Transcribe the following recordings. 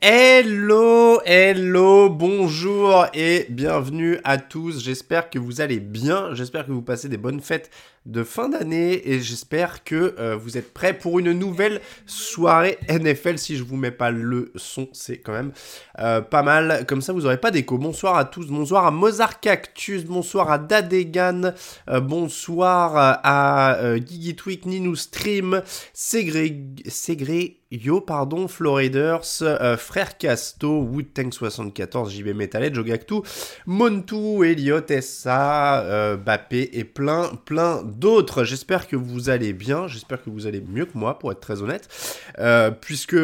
Hello, hello, bonjour et bienvenue à tous. J'espère que vous allez bien, j'espère que vous passez des bonnes fêtes de fin d'année et j'espère que euh, vous êtes prêts pour une nouvelle soirée NFL. Si je vous mets pas le son, c'est quand même euh, pas mal. Comme ça, vous aurez pas d'écho. Bonsoir à tous. Bonsoir à Mozart Cactus. Bonsoir à Dadegan. Euh, bonsoir à Gigi Tweak, Ninu Stream, Segré, Yo, pardon, Floriders, Frère Casto, Woodtank 74, JB Metalhead, Jogactu, Montu, Elliot, SA, Bappé et plein, plein d'autres. J'espère que vous allez bien, j'espère que vous allez mieux que moi, pour être très honnête, euh, puisque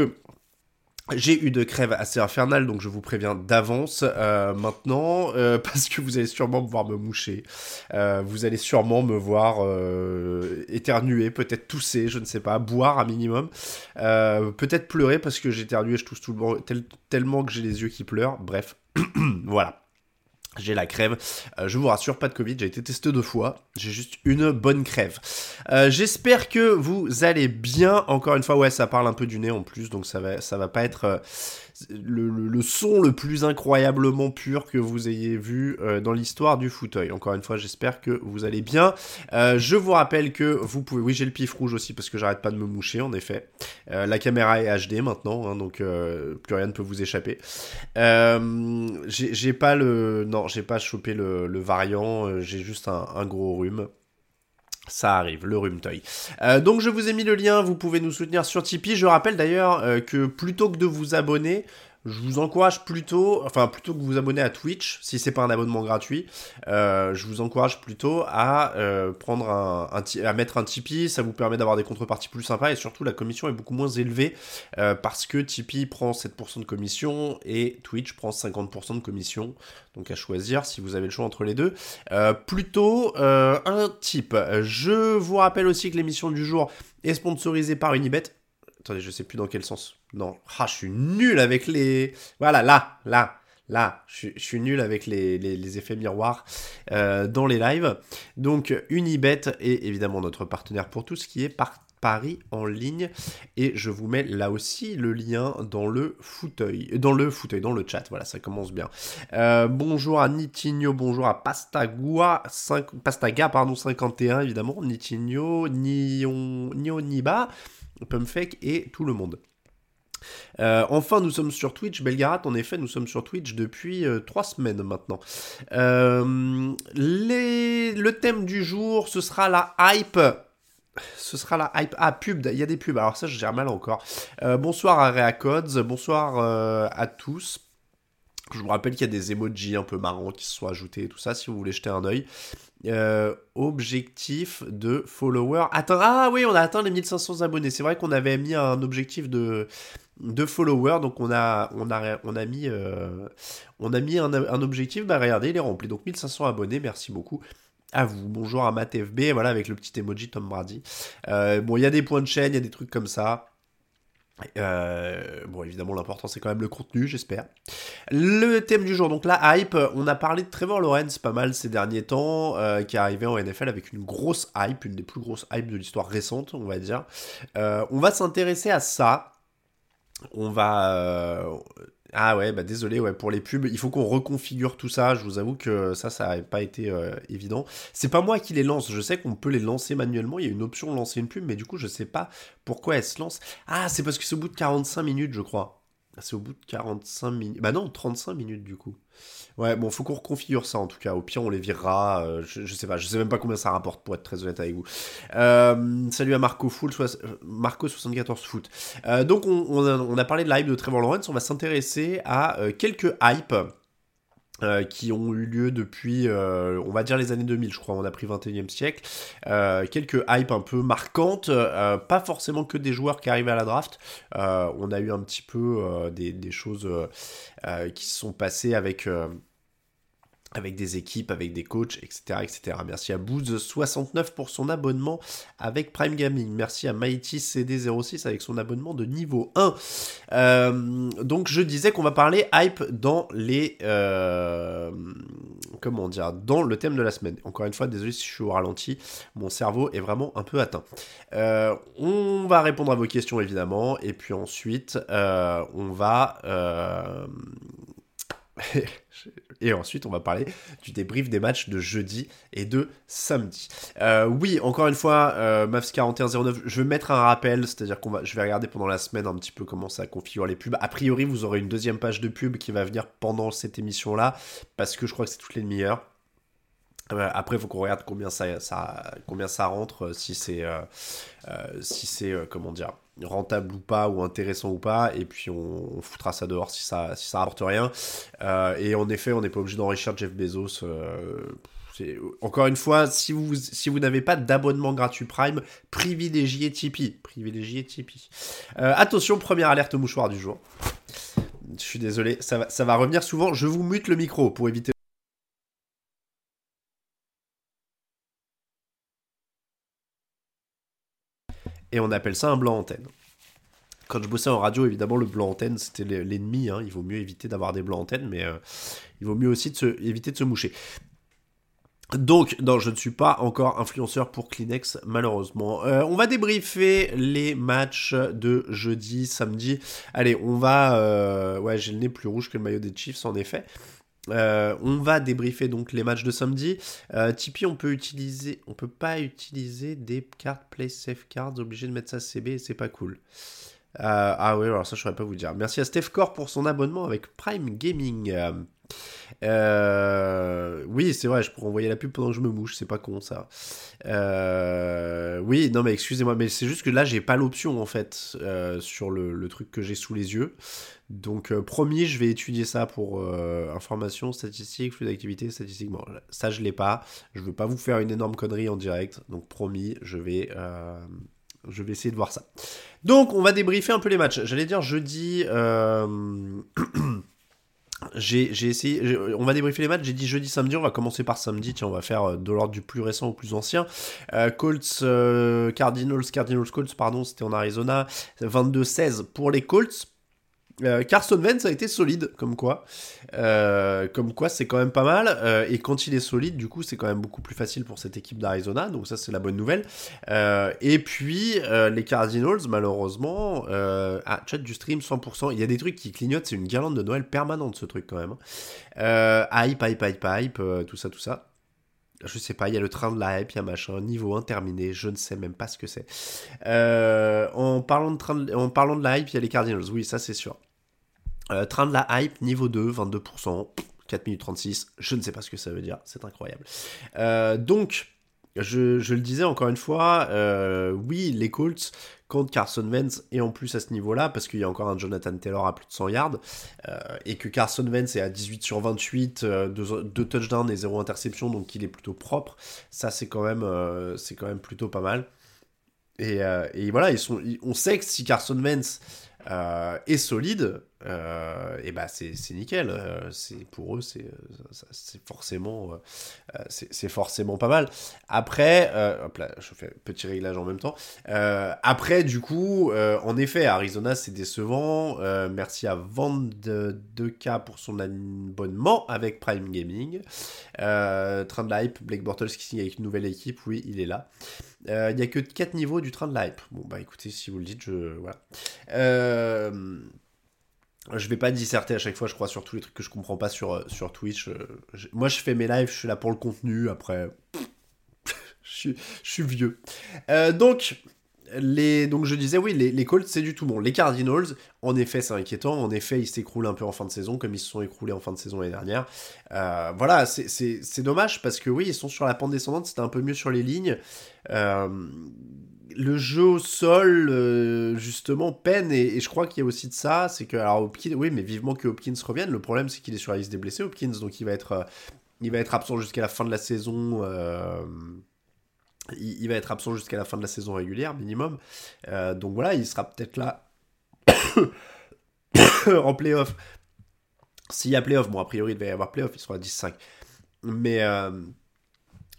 j'ai eu de crève assez infernale, donc je vous préviens d'avance euh, maintenant, euh, parce que vous allez sûrement me voir me moucher. vous allez sûrement me voir éternuer, peut-être tousser, je ne sais pas, boire un minimum. peut-être pleurer parce que j'éternue et je tousse tout le monde tellement que j'ai les yeux qui pleurent. Bref, voilà. J'ai la crève. Euh, je vous rassure, pas de Covid, j'ai été testé deux fois. J'ai juste une bonne crève. Euh, j'espère que vous allez bien. Encore une fois, ouais, ça parle un peu du nez en plus, donc ça va, ça va pas être. Euh, le, son le plus incroyablement pur que vous ayez vu euh, dans l'histoire du fauteuil. Encore une fois, j'espère que vous allez bien. Euh, je vous rappelle que vous pouvez... Oui, j'ai le pif rouge aussi parce que j'arrête pas de me moucher, en effet. Euh, la caméra est HD maintenant, hein, donc plus rien ne peut vous échapper. j'ai pas le... Non, j'ai pas chopé le, variant, j'ai juste un gros rhume. Ça arrive, le rhume-toy. Euh, donc je vous ai mis le lien, vous pouvez nous soutenir sur Tipeee. Je rappelle d'ailleurs euh, que plutôt que de vous abonner, je vous encourage plutôt, enfin plutôt que vous abonner à Twitch, si c'est pas un abonnement gratuit, euh, je vous encourage plutôt à euh, prendre un, à mettre un Tipeee, ça vous permet d'avoir des contreparties plus sympas et surtout la commission est beaucoup moins élevée euh, parce que Tipeee prend 7% de commission et Twitch prend 50% de commission, donc à choisir si vous avez le choix entre les deux. plutôt un type. Je vous rappelle aussi que l'émission du jour est sponsorisée par Unibet. Attendez, je sais plus dans quel sens. Non. Ah, je suis nul avec les. Voilà, là, là, là. Je, suis nul avec les, effets miroirs euh, dans les lives. Donc, Unibet est évidemment notre partenaire pour tout ce qui est par Paris en ligne et je vous mets là aussi le lien dans le fauteuil dans le fauteuil dans le chat voilà ça commence bien euh, bonjour à Nitinho bonjour à Pastagua 5, Pastaga pardon 51 évidemment Nitinho Nion Nioniba Pumpfake et tout le monde. Euh, enfin, nous sommes sur Twitch. Belgarat, en effet, nous sommes sur Twitch depuis euh, trois semaines maintenant. Euh, le thème du jour, ce sera la hype. Ce sera la hype. Ah, pub, il y a des pubs. Alors ça, je gère mal encore. bonsoir à Reacods, bonsoir à tous. Je vous rappelle qu'il y a des emojis un peu marrants qui se sont ajoutés et tout ça, si vous voulez jeter un oeil. Euh, objectif de followers. Attends, ah oui, on a atteint les 1500 abonnés. C'est vrai qu'on avait mis un objectif de, de followers, donc on a, on a, on a mis, euh, on a mis un, objectif. Bah regardez, il est rempli. Donc 1500 abonnés, merci beaucoup à vous. Bonjour à MattFB, voilà, avec le petit emoji Tom Brady. Euh, bon, il y a des points de chaîne, il y a des trucs comme ça. Euh, bon, évidemment, l'important c'est quand même le contenu, j'espère. Le thème du jour, donc la hype. On a parlé de Trevor Lawrence pas mal ces derniers temps, euh, qui est arrivé en NFL avec une grosse hype, une des plus grosses hypes de l'histoire récente, on va dire. Euh, on va s'intéresser à ça. On va ah ouais, bah désolé, ouais, pour les pubs, il faut qu'on reconfigure tout ça. Je vous avoue que ça, ça n'a pas été euh, évident. C'est pas moi qui les lance. Je sais qu'on peut les lancer manuellement. Il y a une option lancer une pub, mais du coup, je sais pas pourquoi elle se lance. Ah, c'est parce que c'est au bout de 45 minutes, je crois. C'est au bout de 45 minutes. Bah non, 35 minutes du coup. Ouais, bon, faut qu'on reconfigure ça en tout cas. Au pire, on les virera. Euh, je, sais pas, je sais même pas combien ça rapporte pour être très honnête avec vous. Euh, salut à Marco Full, Marco 74 Foot. Euh, donc, on, a, parlé de la hype de Trevor Lawrence. On va s'intéresser à quelques hypes. Qui ont eu lieu depuis, on va dire les années 2000, je crois, on a pris 21e siècle. quelques hypes un peu marquantes, pas forcément que des joueurs qui arrivent à la draft. on a eu un petit peu des, des, choses qui se sont passées avec avec des équipes, avec des coachs, etc. etc. Merci à Booz69 pour son abonnement avec Prime Gaming. Merci à Mighty CD06 avec son abonnement de niveau 1. Euh, donc je disais qu'on va parler hype dans les... Euh, comment dire Dans le thème de la semaine. Encore une fois, désolé si je suis au ralenti, mon cerveau est vraiment un peu atteint. Euh, on va répondre à vos questions évidemment, et puis ensuite on va... Et ensuite, on va parler du débrief des matchs de jeudi et de samedi. Euh, oui, encore une fois, euh, Mavs 4109, je vais mettre un rappel, c'est-à-dire qu'on va, je vais regarder pendant la semaine un petit peu comment ça configure les pubs. A priori, vous aurez une deuxième page de pub qui va venir pendant cette émission-là, parce que je crois que c'est toutes les demi-heures. Euh, après, il faut qu'on regarde combien ça, ça, combien ça rentre, si c'est, si c'est, comment dire, rentable ou pas, ou intéressant ou pas, et puis on, foutra ça dehors si ça, si rapporte rien. Euh, et en effet, on n'est pas obligé d'enrichir Jeff Bezos. Euh, encore une fois, si vous, si vous n'avez pas d'abonnement gratuit Prime, privilégiez Tipeee. Privilégiez Tipeee. Euh, attention, première alerte mouchoir du jour. Je suis désolé, ça va, ça va revenir souvent. Je vous mute le micro pour éviter et on appelle ça un blanc antenne. Quand je bossais en radio, évidemment, le blanc antenne, c'était l'ennemi. Hein. Il vaut mieux éviter d'avoir des blancs antennes, mais euh, il vaut mieux aussi éviter de se moucher. Donc, non, je ne suis pas encore influenceur pour Kleenex, malheureusement. Euh, on va débriefer les matchs de jeudi, samedi. Allez, on va... Euh, ouais, j'ai le nez plus rouge que le maillot des Chiefs, en effet. Euh, on va débriefer donc les matchs de samedi. Euh, Tipeee, on peut utiliser, on peut pas utiliser des cartes Play Safe Cards, obligé de mettre ça CB et c'est pas cool. Euh, ah oui, alors ça je saurais pas vous dire. Merci à Steph Core pour son abonnement avec Prime Gaming. Euh, oui, c'est vrai, je pourrais envoyer la pub pendant que je me mouche, c'est pas con ça. oui, non mais excusez-moi, mais c'est juste que là j'ai pas l'option en fait sur le, truc que j'ai sous les yeux. Donc, euh, promis, je vais étudier ça pour euh, information, statistique, flux d'activité, statistique. Bon, ça, je l'ai pas. Je veux pas vous faire une énorme connerie en direct. Donc, promis, je vais, euh, je vais essayer de voir ça. Donc, on va débriefer un peu les matchs. J'allais dire jeudi. j'ai essayé. On va débriefer les matchs. J'ai dit jeudi, samedi. On va commencer par samedi. Tiens, on va faire de l'ordre du plus récent au plus ancien. Colts, Cardinals, Cardinals Colts, pardon, c'était en Arizona. 22-16 pour les Colts. Euh, Carson Wentz a été solide, comme quoi. Euh, comme quoi, c'est quand même pas mal. Euh, et quand il est solide, du coup, c'est quand même beaucoup plus facile pour cette équipe d'Arizona. Donc ça, c'est la bonne nouvelle. et puis, les Cardinals, malheureusement, ah, chat du stream 100%. Il y a des trucs qui clignotent. C'est une guirlande de Noël permanente, ce truc, quand même. hype, hype, hype, hype, tout ça, tout ça. Je sais pas, il y a le train de la hype, il y a machin, niveau interminé, je ne sais même pas ce que c'est. en, parlant de train en parlant de la hype, il y a les Cardinals, oui, ça c'est sûr. Euh, train de la hype, niveau 2, 22%, 4 minutes 36, je ne sais pas ce que ça veut dire, c'est incroyable. Euh, donc, je, le disais encore une fois, euh, oui, les Colts Carson Wentz et en plus à ce niveau-là, parce qu'il y a encore un Jonathan Taylor à plus de 100 yards, et que Carson Wentz est à 18 sur 28, 2, touchdowns et 0 interception, donc il est plutôt propre, ça c'est quand, même, même plutôt pas mal. Et, voilà, on sait que si Carson Wentz est solide, euh, et bah c'est nickel. Euh, c'est pour eux c'est euh, c'est forcément c'est forcément pas mal. Après, hop là, je fais petit réglage en même temps. après du coup, en effet, Arizona c'est décevant. merci à Vande 2K pour son abonnement avec Prime Gaming. train de hype, Blake Bortles qui signe avec une nouvelle équipe, oui, il est là. Il n'y a que 4 niveaux du train de hype. Bon bah écoutez, si vous le dites, je voilà. Je vais pas disserter à chaque fois, je crois, sur tous les trucs que je comprends pas sur, euh, Twitch. Euh, moi, je fais mes lives, je suis là pour le contenu. Après, je, suis, vieux. Euh, donc, les, donc, je disais, oui, les, Colts, c'est du tout bon. Les Cardinals, en effet, c'est inquiétant. En effet, ils s'écroulent un peu en fin de saison, comme ils se sont écroulés en fin de saison l'année dernière. voilà, c'est dommage parce que oui, ils sont sur la pente descendante. C'était un peu mieux sur les lignes le jeu au sol, euh, justement, peine, et, je crois qu'il y a aussi de ça, c'est que, alors Hopkins, oui, mais vivement que Hopkins revienne, le problème c'est qu'il est sur la liste des blessés, Hopkins, donc il va être, euh, il va être absent jusqu'à la fin de la saison, euh, il, va être absent jusqu'à la fin de la saison régulière, minimum, donc voilà, il sera peut-être là en playoff. S'il y a playoff, bon, a priori il va y avoir playoff, il sera à 10-5. Mais,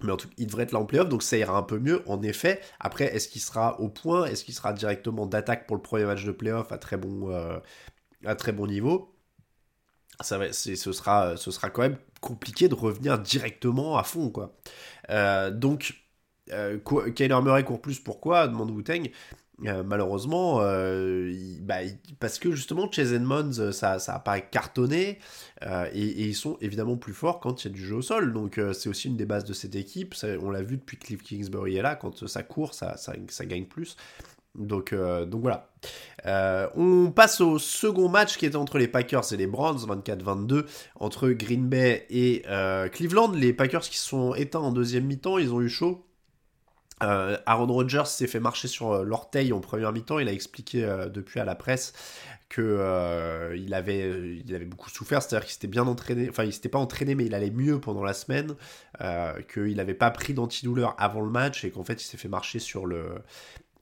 mais en tout cas, il devrait être là en playoff, donc ça ira un peu mieux, en effet. Après, est-ce qu'il sera au point? Est-ce qu'il sera directement d'attaque pour le premier match de playoff à très bon, à très bon niveau? Ça va, ce, sera, ce sera quand même compliqué de revenir directement à fond, quoi. donc, euh, Kyler Murray court plus, pourquoi demande wu euh, malheureusement, euh, bah, parce que justement, Chase Edmonds, euh, ça n'a pas cartonné, et, ils sont évidemment plus forts quand il y a du jeu au sol. Donc, c'est aussi une des bases de cette équipe. on l'a vu depuis que Cliff Kingsbury est là, quand ça court, ça, ça, gagne plus. Donc, donc voilà. on passe au second match qui était entre les Packers et les Browns, 24-22, entre Green Bay et Cleveland. Les Packers qui sont éteints en deuxième mi-temps, ils ont eu chaud. Euh, Aaron Rodgers s'est fait marcher sur euh, l'orteil en première mi-temps. Il a expliqué euh, depuis à la presse que il avait il avait beaucoup souffert, c'est-à-dire qu'il s'était bien entraîné, enfin il s'était pas entraîné mais il allait mieux pendant la semaine, qu'il n'avait pas pris d'antidouleur avant le match et qu'en fait il s'est fait marcher sur le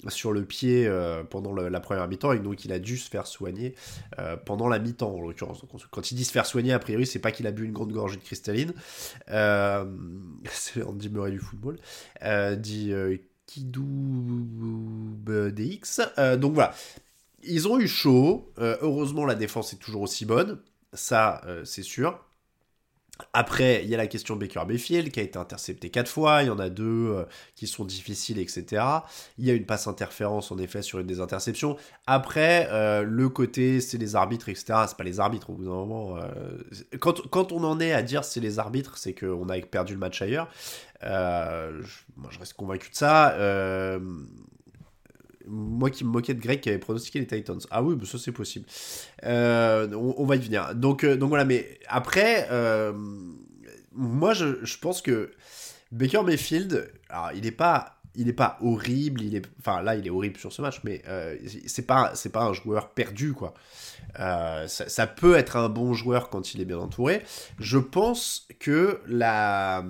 sur le pied euh, pendant la première mi-temps et donc il a dû se faire soigner euh, pendant la mi-temps en l'occurrence. Quand il dit se faire soigner, a priori, c'est pas qu'il a bu une grande gorgée de cristalline. Euh, c'est Andy Murray du football. dit Kidou DX. donc voilà. Ils ont eu chaud. heureusement, la défense est toujours aussi bonne. Ça, c'est sûr. Après, il y a la question Baker Mayfield qui a été intercepté quatre fois, il y en a deux euh, qui sont difficiles, etc. Il y a une passe interférence en effet sur une des interceptions. Après, euh, le côté c'est les arbitres, etc. C'est pas les arbitres au bout d'un moment. Euh, quand, quand, on en est à dire c'est les arbitres, c'est qu'on a perdu le match ailleurs. moi je reste convaincu de ça moi qui me moquais de Greg qui avait pronostiqué les Titans. Ah oui, ça c'est possible. Euh, on, va y venir. Donc, euh, donc voilà, mais après, euh, moi je, je, pense que Baker Mayfield, alors il n'est pas, il est pas horrible, il est, enfin là il est horrible sur ce match, mais c'est pas, c'est pas un joueur perdu quoi. Ça, peut être un bon joueur quand il est bien entouré. Je pense que la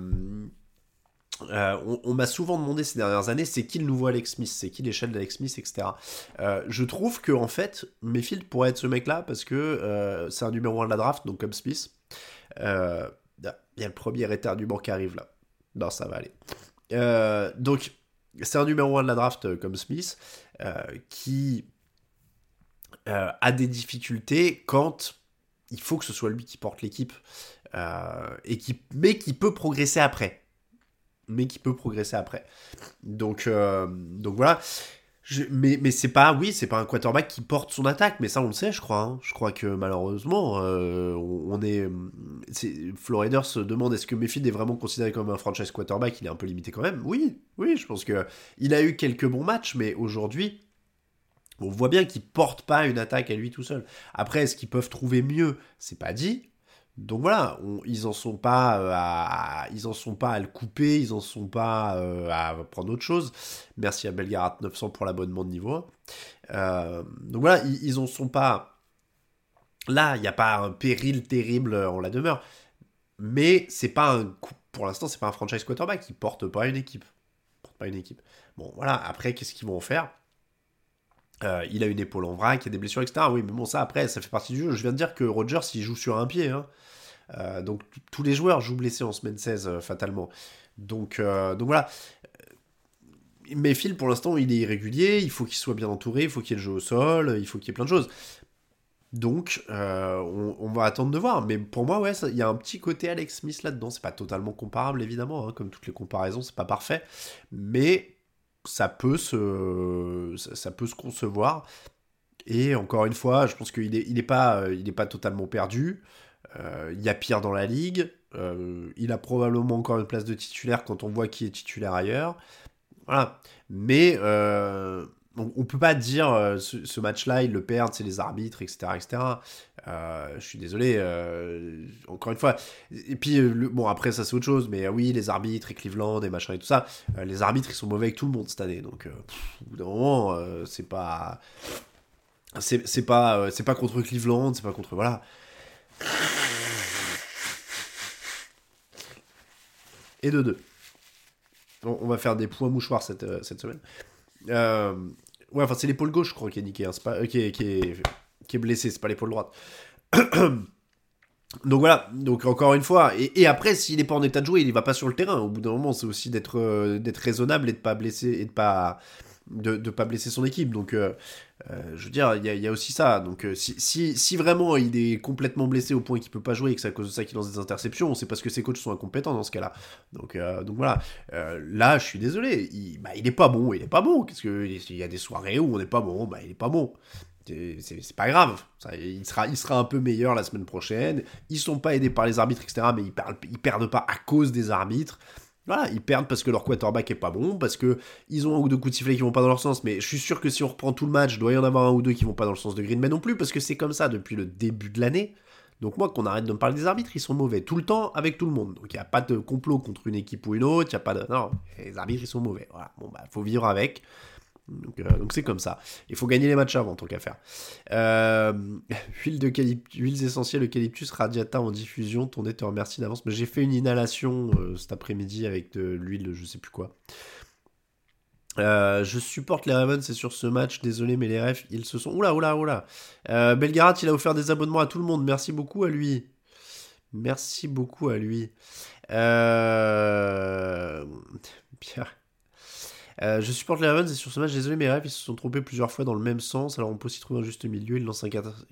euh, on, m'a souvent demandé ces dernières années, c'est qui le nouveau Alex Smith, c'est qui l'échelle d'Alex Smith, etc. Euh, je trouve que en fait, Mayfield pourrait être ce mec-là parce que euh, c'est un numéro 1 de la draft, donc comme Smith. Il y a le premier éternuement qui arrive là. Non, ça va aller. donc, c'est un numéro 1 de la draft comme Smith qui a des difficultés quand il faut que ce soit lui qui porte l'équipe et qui, mais qui peut progresser après mais qui peut progresser après. Donc, euh, donc voilà. mais mais c'est pas, oui, c'est pas un quarterback qui porte son attaque, mais ça on le sait, je crois. Hein. Je crois que malheureusement, euh, on, est, Florida se demande est-ce que Mayfield est vraiment considéré comme un franchise quarterback? Il est un peu limité quand même. Oui, oui, je pense que il a eu quelques bons matchs, mais aujourd'hui, on voit bien qu'il porte pas une attaque à lui tout seul. Après, est-ce qu'ils peuvent trouver mieux? C'est pas dit. Donc voilà, ils en sont pas euh, à, ils en sont pas à le couper, ils en sont pas euh, à prendre autre chose. Merci à Belgarat 900 pour l'abonnement de niveau 1. Euh, donc voilà, ils, en sont pas là, il n'y a pas un péril terrible en la demeure. Mais c'est pas un pour l'instant, c'est pas un franchise quarterback, il porte pas une équipe. porte pas une équipe. Bon voilà, après qu'est-ce qu'ils vont faire? Euh, il a une épaule en vrac, il y a des blessures, etc. Oui, mais bon, ça après, ça fait partie du jeu. Je viens de dire que Rogers, il joue sur un pied. Hein. Euh, donc tous les joueurs jouent blessés en semaine 16, euh, fatalement. Donc, donc voilà. Mais Phil, pour l'instant, il est irrégulier, il faut qu'il soit bien entouré, il faut qu'il y au sol, il faut qu'il y ait plein de choses. Donc, on, va attendre de voir. Mais pour moi, ouais, il y a un petit côté Alex Smith là-dedans. C'est pas totalement comparable, évidemment, hein, comme toutes les comparaisons, c'est pas parfait. Mais ça peut se, ça peut se concevoir. Et encore une fois, je pense qu'il n'est il est pas, euh, pas totalement perdu. Euh, il y a pire dans la ligue. Euh, il a probablement encore une place de titulaire quand on voit qui est titulaire ailleurs. Voilà. Mais on, ne peut pas dire euh, ce, match-là, ils le perdent, c'est les arbitres, etc. etc. Euh, je suis désolé, euh, encore une fois. Et puis, bon, après, ça c'est autre chose, mais oui, les arbitres et Cleveland et machin et tout ça, les arbitres ils sont mauvais avec tout le monde cette année, donc au bout d'un moment, c'est pas. C'est pas, c'est pas contre Cleveland, c'est pas contre. Voilà. Et de deux. On, va faire des points mouchoirs cette, cette semaine. Euh, Ouais, enfin, c'est l'épaule gauche, je crois, qui est niqué, hein, euh, qui, est, qui, c'est pas l'épaule droite. Donc voilà, donc encore une fois, et, après s'il n'est pas en état de jouer, il ne va pas sur le terrain. Au bout d'un moment, c'est aussi d'être euh, raisonnable et de pas blesser et de pas de, de pas blesser son équipe. Donc euh, euh, je veux dire, il y, a aussi ça. Donc si, si, si, vraiment il est complètement blessé au point qu'il peut pas jouer et que c'est à cause de ça qu'il lance des interceptions, c'est parce que ses coachs sont incompétents dans ce cas-là. Donc donc voilà, là je suis désolé, il, bah, il est pas bon, il est pas bon. Qu'est-ce que il y a des soirées où on n'est pas bon, bah il est pas bon. C'est pas grave. il, sera, il sera un peu meilleur la semaine prochaine. Ils sont pas aidés par les arbitres, etc. Mais ils perdent, ils perdent pas à cause des arbitres. Voilà, ils perdent parce que leur quarterback est pas bon, parce que ils ont un ou deux coups de sifflet qui vont pas dans leur sens. Mais je suis sûr que si on reprend tout le match, il doit y en avoir un ou deux qui vont pas dans le sens de Green Bay non plus, parce que c'est comme ça depuis le début de l'année. Donc moi, qu'on arrête de me parler des arbitres, ils sont mauvais tout le temps avec tout le monde. Donc il n'y a pas de complot contre une équipe ou une autre, il y a pas de... Non, les arbitres, ils sont mauvais. Voilà, bon bah, faut vivre avec. Euh, donc c'est comme ça. Il faut gagner les matchs avant, tant qu'à. Euh, huiles essentielles eucalyptus radiata en diffusion. Ton nez te remercie d'avance. Mais j'ai fait une inhalation euh, cet après-midi avec de l'huile, je sais plus quoi. je supporte les Ravens, c'est sur ce match. Désolé, mais les refs, ils se sont. Oula, oula, oula. Belgarat, il a offert des abonnements à tout le monde. Merci beaucoup à lui. Merci beaucoup à lui. Pierre. Euh, je supporte les Ravens et sur ce match, désolé, mes rêves, ils se sont trompés plusieurs fois dans le même sens. Alors on peut s'y trouver un juste milieu. Ils lancent un 4.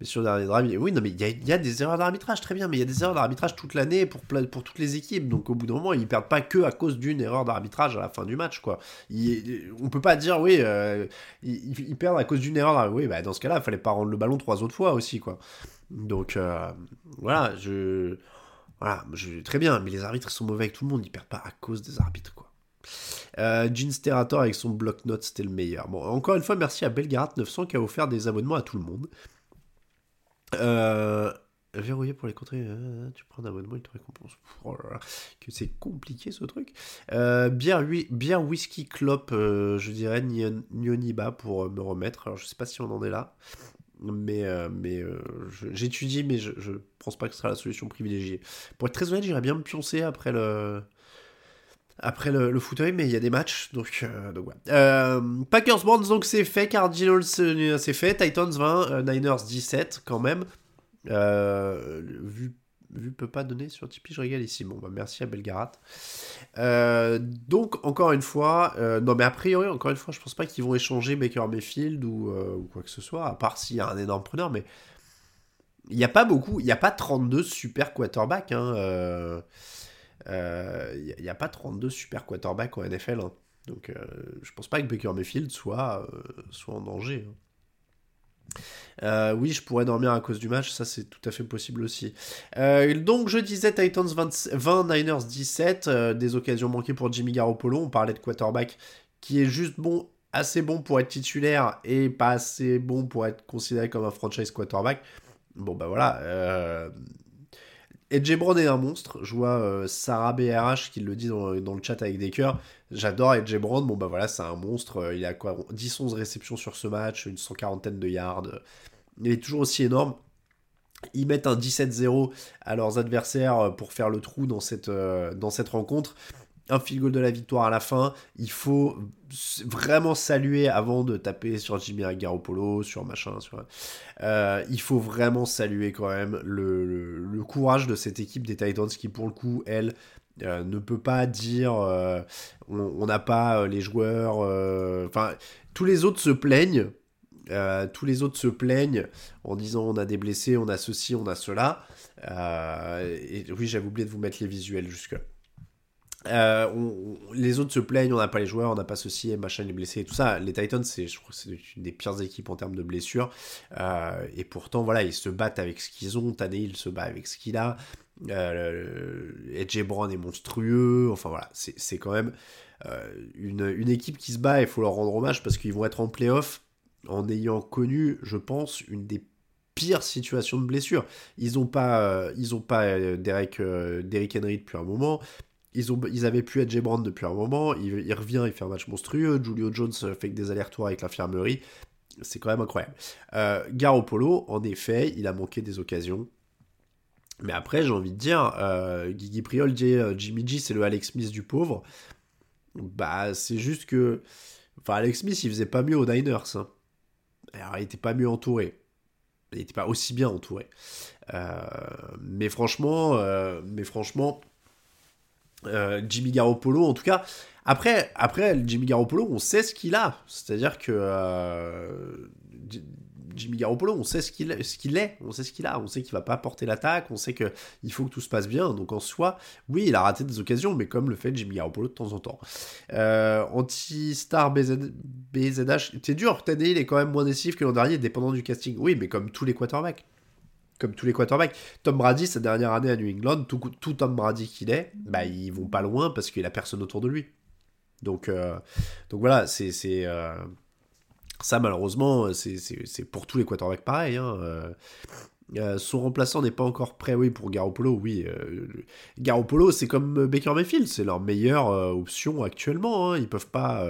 Mais sur dernier drive, oui, non, mais il y, a des erreurs d'arbitrage, très bien, mais il y a des erreurs d'arbitrage toute l'année pour, toutes les équipes. Donc au bout d'un moment, ils perdent pas que à cause d'une erreur d'arbitrage à la fin du match, quoi. Il, on peut pas dire, oui, euh, ils, perdent à cause d'une erreur. Oui, bah, dans ce cas-là, il fallait pas rendre le ballon trois autres fois aussi, quoi. Donc euh, voilà, je. Voilà, je, très bien, mais les arbitres sont mauvais avec tout le monde, ils perdent pas à cause des arbitres, quoi. Euh, Jean Sterrator avec son bloc-notes, c'était le meilleur. Bon, encore une fois, merci à Belgarat900 qui a offert des abonnements à tout le monde. Euh, verrouillé pour les contrées, euh, tu prends un abonnement, il te récompense. Oh que c'est compliqué ce truc. Euh, bière, bière, whisky clope, je dirais Nyoniba pour me remettre. Alors je sais pas si on en est là, mais, mais j'étudie, mais je, je pense pas que ce sera la solution privilégiée. Pour être très honnête, j'irais bien me pioncer après le après le, le fauteuil, mais il y a des matchs, donc, euh, donc euh, Packers Brands, donc c'est fait, Cardinals euh, c'est fait, Titans 20, Niners 17 quand même. vu, vu peut pas donner sur Tipeee, je régale ici. Bon, bah merci à Belgarat. donc, encore une fois, non mais a priori, encore une fois, je pense pas qu'ils vont échanger Baker Mayfield ou, ou, quoi que ce soit, à part s'il y a un énorme preneur, mais il n'y a pas beaucoup, il n'y a pas 32 super quarterbacks. Hein, il euh, n'y a, pas 32 super quarterbacks en NFL. Hein. Donc euh, je pense pas que Baker Mayfield soit, euh, soit en danger. Hein. oui, je pourrais dormir à cause du match, ça c'est tout à fait possible aussi. donc je disais Titans 20, Niners 17, des occasions manquées pour Jimmy Garoppolo. On parlait de quarterback qui est juste bon, assez bon pour être titulaire et pas assez bon pour être considéré comme un franchise quarterback. Bon bah voilà, Edge Brown est un monstre. Je vois euh, Sarah BRH qui le dit dans, le chat avec des cœurs. J'adore Edge Brown. Bon, bah voilà, c'est un monstre. Euh, il a quoi 10-11 réceptions sur ce match, une cent quarantaine de yards. Il est toujours aussi énorme. Ils mettent un 17-0 à leurs adversaires euh, pour faire le trou dans cette, dans cette rencontre un field goal de la victoire à la fin. Il faut vraiment saluer avant de taper sur Jimmy Garoppolo, sur machin. Sur... Euh, il faut vraiment saluer quand même le, courage de cette équipe des Titans qui, pour le coup, elle, euh, ne peut pas dire euh, on n'a pas les joueurs. Enfin, tous les autres se plaignent. tous les autres se plaignent en disant on a des blessés, on a ceci, on a cela. et oui, j'avais oublié de vous mettre les visuels jusque Euh, les autres se plaignent, on n'a pas les joueurs, on n'a pas ceci, machin, les blessés et tout ça. Les Titans, c'est, je crois c'est une des pires équipes en termes de blessures. Euh, et pourtant, voilà, ils se battent avec ce qu'ils ont. il se bat avec ce qu'il a. Euh, Edge Brown est monstrueux. Enfin voilà, c'est, quand même euh, une, une, équipe qui se bat. Il faut leur rendre hommage parce qu'ils vont être en playoff en ayant connu, je pense, une des pires situations de blessure. Ils n'ont pas, ils ont pas Derek, Henry depuis un moment. Ils, ont, ils avaient pu être Brand depuis un moment, il, revient, il fait un match monstrueux, Julio Jones fait que des allers-retours avec l'infirmerie, c'est quand même incroyable. Euh, Garoppolo, en effet, il a manqué des occasions, mais après, j'ai envie de dire, euh, Guigui Priol dit euh, Jimmy G, c'est le Alex Smith du pauvre. Bah, c'est juste que. Enfin, Alex Smith, il faisait pas mieux aux Niners. Hein. Alors, il était pas mieux entouré. il n'était pas aussi bien entouré. mais franchement, mais franchement, Jimmy Garoppolo, en tout cas, après, après Jimmy Garoppolo, on sait ce qu'il a. C'est-à-dire que Jimmy Garoppolo, on sait ce qu'il est, on sait ce qu'il a, on sait qu'il va pas porter l'attaque, on sait que il faut que tout se passe bien. Donc en soi, oui, il a raté des occasions, mais comme le fait Jimmy Garoppolo de temps en temps. Euh, Anti-star BZ, BZH, c'est dur, Tannehill est quand même moins décisif que l'an dernier, dépendant du casting. Oui, mais comme tous les quarterbacks. Comme tous les quarterbacks. Tom Brady, sa dernière année à New England, tout, Tom Brady qu'il est, bah, ils vont pas loin parce qu'il a personne autour de lui. Donc, euh, donc voilà, c'est. Euh, ça, malheureusement, c'est pour tous les quarterbacks pareil. Hein. Euh, euh, son remplaçant n'est pas encore prêt, oui, pour Garoppolo, oui. Garoppolo, c'est comme Baker Mayfield, c'est leur meilleure option actuellement. Hein. Ils peuvent pas,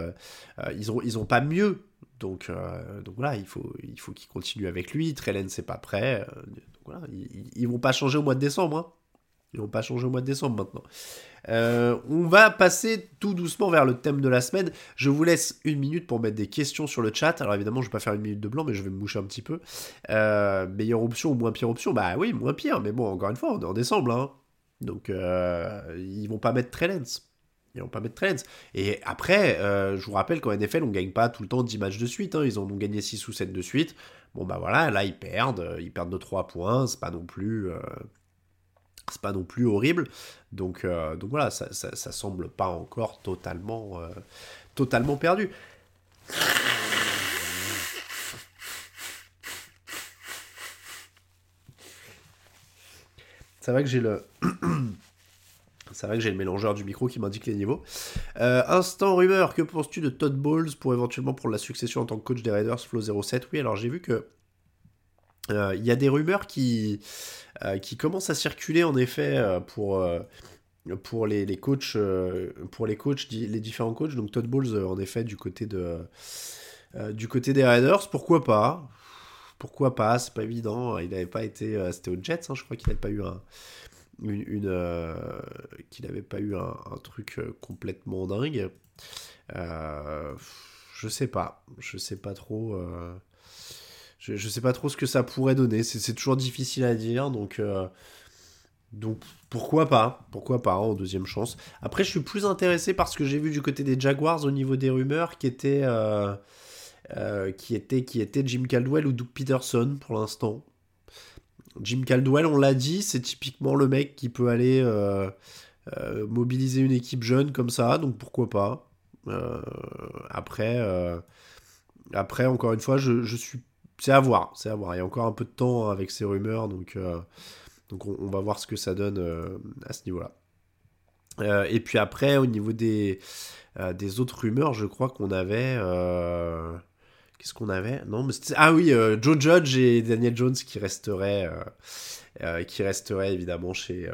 ils ont, ils ont pas mieux. Donc, donc voilà, il faut, il faut qu'ils continuent avec lui. Trellen, c'est pas prêt. Ils, ils, vont pas changer au mois de décembre. Hein. Ils vont pas changer au mois de décembre maintenant. Euh, on va passer tout doucement vers le thème de la semaine. Je vous laisse une minute pour mettre des questions sur le chat. Alors évidemment, je vais pas faire une minute de blanc, mais je vais me moucher un petit peu. Euh, meilleure option ou moins pire option? Bah oui, moins pire. Mais bon, encore une fois, on est en décembre, hein. Donc euh, ils vont pas mettre Trellens. Ils vont pas mettre Trellens. Et après, je vous rappelle qu'en NFL, on gagne pas tout le temps 10 matchs de suite. Hein. Ils en ont gagné 6 ou 7 de suite. Bon bah voilà, là ils perdent. Ils perdent de 3 points. C'est pas non plus c'est pas non plus horrible. Donc, euh, voilà, ça, ça, semble pas encore totalement, euh, totalement perdu. C'est vrai que j'ai le. C'est vrai que j'ai le mélangeur du micro qui m'indique les niveaux. Euh, instant rumeur, que penses-tu de Todd Bowles pour éventuellement pour la succession en tant que coach des Raiders Flow 07 Oui, alors j'ai vu que euh, il y a des rumeurs qui, euh, qui commencent à circuler en effet pour, pour les, les, coachs, pour les coachs, les différents coachs. Donc Todd Bowles en effet du côté de du côté des Raiders, pourquoi pas? Pourquoi pas? C'est pas évident. Il n'avait pas été, c'était aux Jets, hein, je crois qu'il n'avait pas eu un une, qu'il n'avait pas eu un, truc complètement dingue. je sais pas, je sais pas trop. Je, ne sais pas trop ce que ça pourrait donner. C'est toujours difficile à dire, donc. Euh, donc pourquoi pas Pourquoi pas en deuxième chance. Après, je suis plus intéressé par ce que j'ai vu du côté des Jaguars au niveau des rumeurs qui étaient, euh, euh, qui étaient, qui étaient Jim Caldwell ou Doug Peterson pour l'instant. Jim Caldwell, on l'a dit, c'est typiquement le mec qui peut aller mobiliser une équipe jeune comme ça, donc pourquoi pas. après, après, encore une fois, je, suis c'est à voir, c'est voir. Il y a encore un peu de temps avec ces rumeurs, donc, euh, on, va voir ce que ça donne euh, à ce niveau-là. Euh, et puis après, au niveau des autres rumeurs, je crois qu'on avait. Qu'est-ce qu'on avait? Non, ah oui, Joe Judge et Daniel Jones qui resteraient, qui resteraient évidemment chez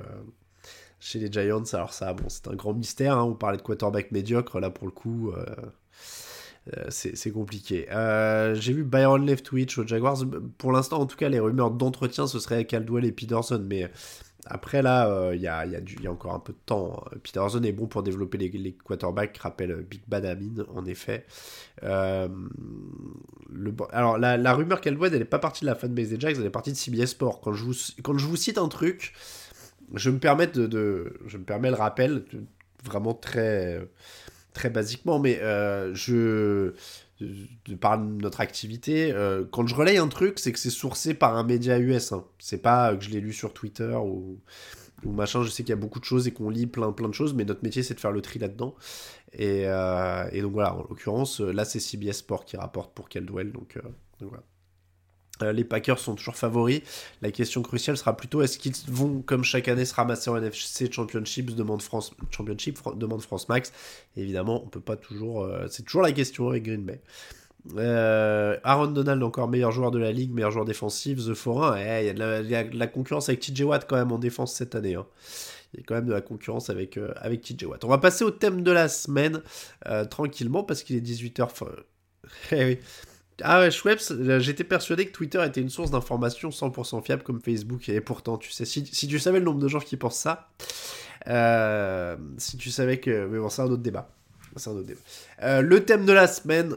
chez les Giants. Alors ça, bon, c'est un grand mystère. Hein. On parlait de quarterback médiocre. Là, pour le coup, euh, c'est compliqué. Euh, j'ai vu Byron Left Twitch aux Jaguars. Pour l'instant, en tout cas, les rumeurs d'entretien, ce serait Caldwell et Peterson. Mais après, là, il y, a, encore un peu de temps. Peterson est bon pour développer les, les quarterbacks, rappelle Big Bad Amin, en effet. Euh, alors, la, rumeur Caldwell, elle n'est pas partie de la fanbase des Jags, elle est partie de CBS Sport. Quand je vous, cite un truc, je me permets, de, je me permets le rappel, vraiment très très basiquement, mais euh, je de par notre activité, euh, quand je relaye un truc, c'est que c'est sourcé par un média US. Hein. C'est pas que je l'ai lu sur Twitter ou, machin. Je sais qu'il y a beaucoup de choses et qu'on lit plein plein de choses, mais notre métier c'est de faire le tri là-dedans. Et, euh, donc voilà, en l'occurrence, là c'est CBS Sport qui rapporte pour Caldwell, donc, donc voilà. Euh, les Packers sont toujours favoris. La question cruciale sera plutôt est-ce qu'ils vont, comme chaque année, se ramasser en NFC Championship demande France, Championship, demande France Max. évidemment, on peut pas toujours. Euh, c'est toujours la question avec Green Bay. Euh, Aaron Donald, encore meilleur joueur de la ligue, meilleur joueur défensif. The Forain, eh, il y, a de la concurrence avec TJ Watt quand même en défense cette année. Hein. Il y a quand même de la concurrence avec, avec TJ Watt. On va passer au thème de la semaine tranquillement parce qu'il est 18h. eh oui. Ah ouais, Schweppes, euh, j'étais persuadé que Twitter était une source d'information 100% fiable comme Facebook, et pourtant, tu sais, si, tu savais le nombre de gens qui pensent ça, euh, si tu savais que... Mais bon, c'est un autre débat. C'est un autre débat. Euh, le thème de la semaine,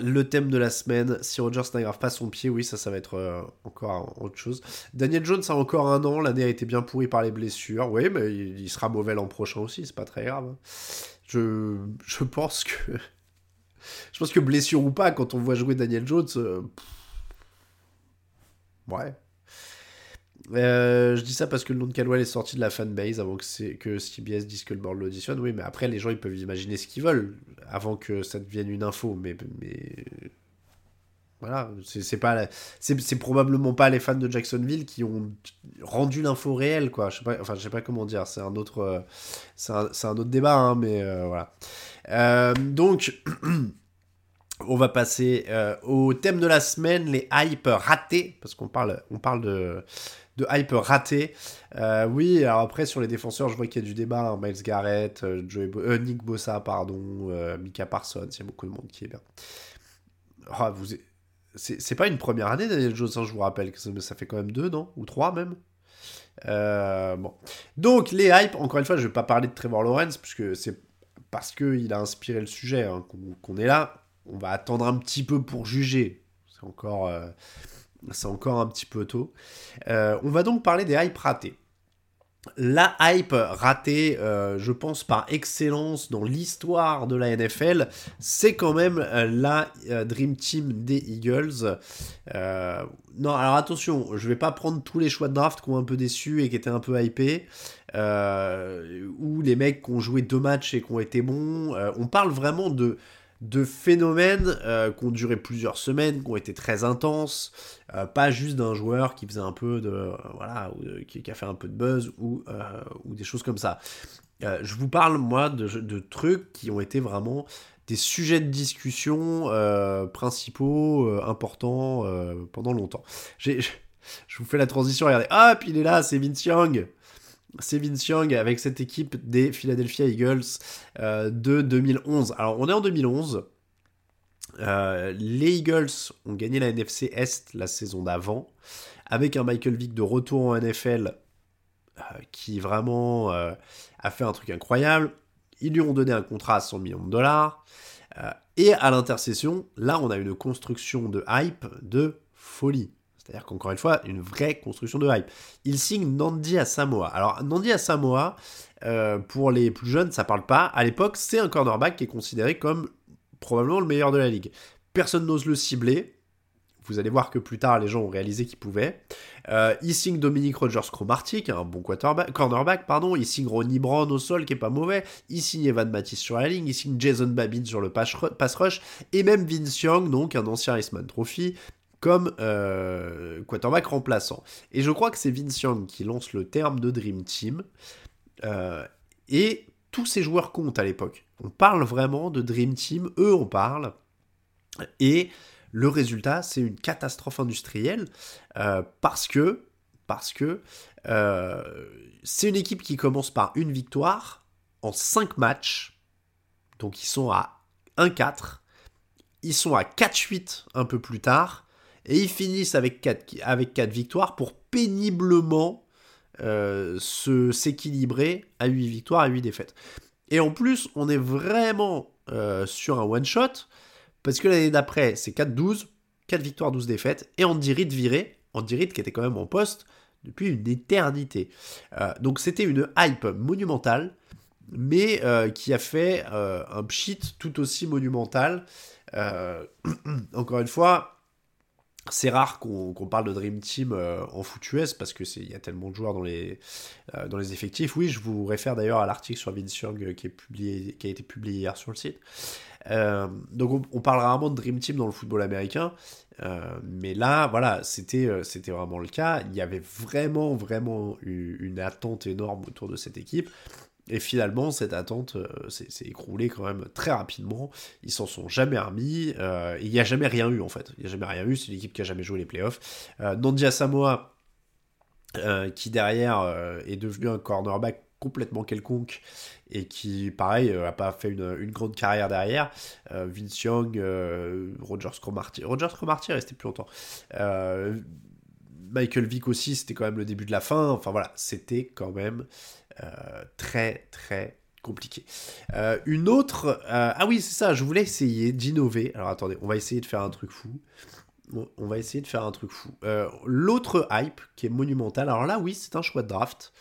Le thème de la semaine, si Rogers n'aggrave pas son pied, oui, ça, ça va être encore autre chose. Daniel Jones a encore un an, l'année a été bien pourrie par les blessures. Oui, mais il, sera mauvais l'an prochain aussi, c'est pas très grave. Hein. Je, je pense que. Je pense que blessure ou pas, quand on voit jouer Daniel Jones. Euh, ouais. Euh, je dis ça parce que le nom de Caldwell est sorti de la fanbase avant que, que CBS dise que le board l'auditionne. Oui, mais après, les gens ils peuvent imaginer ce qu'ils veulent avant que ça devienne une info. Mais, mais voilà, c'est pas c'est probablement pas les fans de Jacksonville qui ont rendu l'info réelle quoi. Je sais pas, enfin je sais pas comment dire. C'est un autre, c'est un, un, autre débat, hein, mais euh, voilà. Euh, donc on va passer au thème de la semaine, les hype ratés, parce qu'on parle, on parle de de hype raté. Euh, oui, alors après sur les défenseurs, je vois qu'il y a du débat. Hein. Miles Garrett, euh, euh, Nick Bossa, pardon, Mika Parsons, il y a beaucoup de monde qui est bien. Ah, vous... C'est pas une première année Daniel Jones, hein, je vous rappelle, que ça, fait quand même deux, non? Ou trois même? Bon. Donc, les hypes, encore une fois, je vais pas parler de Trevor Lawrence, puisque c'est parce qu'il a inspiré le sujet hein, qu'on est là. On va attendre un petit peu pour juger. C'est encore c'est encore un petit peu tôt. Euh, on va donc parler des hypes ratés. La hype ratée, euh, je pense par excellence dans l'histoire de la NFL, c'est quand même euh, la Dream Team des Eagles. non, alors attention, je vais pas prendre tous les choix de draft qui ont un peu déçu et qui étaient un peu hypés, ou les mecs qui ont joué deux matchs et qui ont été bons. on parle vraiment de de phénomènes euh, qui ont duré plusieurs semaines, qui ont été très intenses, euh, pas juste d'un joueur qui faisait un peu de euh, voilà, qui, a fait un peu de buzz ou, ou des choses comme ça. je vous parle moi de, trucs qui ont été vraiment des sujets de discussion principaux, importants pendant longtemps. je vous fais la transition, regardez, hop, il est là, c'est Vince Young c'est Vince Young avec cette équipe des Philadelphia Eagles euh, de 2011. Alors on est en 2011. Euh, les Eagles ont gagné la NFC Est la saison d'avant, avec un Michael Vick de retour en NFL euh, qui vraiment a fait un truc incroyable. Ils lui ont donné un contrat à 100 millions de dollars. et à l'intercession, là on a une construction de hype de folie. C'est-à-dire qu'encore une fois, une vraie construction de hype. Il signe Nandi à Samoa. Alors, Nandi à Samoa, euh, pour les plus jeunes, ça parle pas. À l'époque, c'est un cornerback qui est considéré comme probablement le meilleur de la ligue. Personne n'ose le cibler. Vous allez voir que plus tard, les gens ont réalisé qu'ils pouvaient. Euh, il signe Dominique Rogers Cromartie, qui est un bon cornerback, pardon. Il signe Ronnie Brown au sol, qui est pas mauvais. Il signe Evan Matisse sur la ligne. Il signe Jason Babin sur le pass rush. Et même Vince Young, donc un ancien Iceman Trophy, comme euh, remplaçant. Et je crois que c'est Vince Young qui lance le terme de Dream Team. Euh, et tous ces joueurs comptent à l'époque. On parle vraiment de Dream Team, eux on parle. Et le résultat, c'est une catastrophe industrielle euh, parce que, parce que c'est une équipe qui commence par une victoire en 5 matchs. Donc ils sont à 1-4. Ils sont à 4-8 un peu plus tard. Et ils finissent avec 4, avec victoires pour péniblement euh, s'équilibrer à 8 victoires, à 8 défaites. Et en plus, on est vraiment euh, sur un one-shot, parce que l'année d'après, c'est 4-12, 4 victoires, 12 défaites, et Andy Reid viré, Andy Reid qui était quand même en poste depuis une éternité. Euh, donc c'était une hype monumentale, mais qui a fait un pchit tout aussi monumental. encore une fois, c'est rare qu'on parle de Dream Team euh, en foot US parce que il y a tellement de joueurs dans les, euh, dans les effectifs. Oui, je vous réfère d'ailleurs à l'article sur Vince Young euh, qui, a été publié hier sur le site. donc on, parle rarement de Dream Team dans le football américain, mais là, voilà, c'était c'était vraiment le cas. Il y avait vraiment, vraiment une attente énorme autour de cette équipe. Et finalement, cette attente euh, s'est écroulée quand même très rapidement. Ils s'en sont jamais remis. Euh, il n'y a jamais rien eu en fait. Il n'y a jamais rien eu. C'est l'équipe qui a jamais joué les playoffs. Euh, Nandia Samoa, qui derrière est devenu un cornerback complètement quelconque et qui, pareil, n'a pas fait une, grande carrière derrière. Vince Young, Rogers Cromartie. Rogers Cromartie est resté plus longtemps. Michael Vick aussi, c'était quand même le début de la fin. Enfin voilà, c'était quand même euh, très très compliqué. une autre... ah oui, c'est ça, je voulais essayer d'innover. Alors attendez, on va essayer de faire un truc fou. on va essayer de faire un truc fou. L'autre hype qui est monumental, alors là oui, c'est un choix de draft.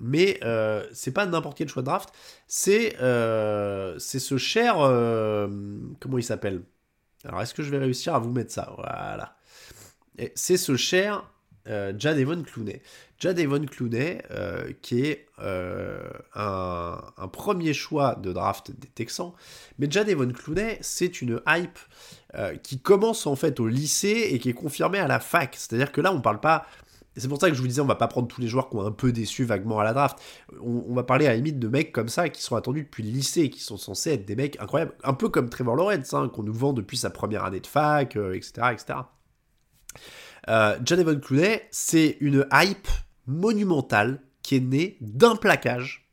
Mais euh, c'est pas n'importe quel choix de draft, c'est euh, ce cher. Euh, comment il s'appelle? Alors, est-ce que je vais réussir à vous mettre ça? Voilà. C'est ce cher euh, Jadevon Clooney. Jadevon Clooney, euh, qui est un, un, premier choix de draft des Texans. Mais Jadevon Clooney, c'est une hype qui commence en fait au lycée et qui est confirmée à la fac. C'est-à-dire que là, on parle pas c'est pour ça que je vous disais, on va pas prendre tous les joueurs qui ont un peu déçu vaguement à la draft. On, va parler à la limite de mecs comme ça qui sont attendus depuis le lycée, qui sont censés être des mecs incroyables, un peu comme Trevor Lawrence, hein, qu'on nous vend depuis sa première année de fac, etc., euh, etc. Euh, Evan Clooney, c'est une hype monumentale qui est née d'un plaquage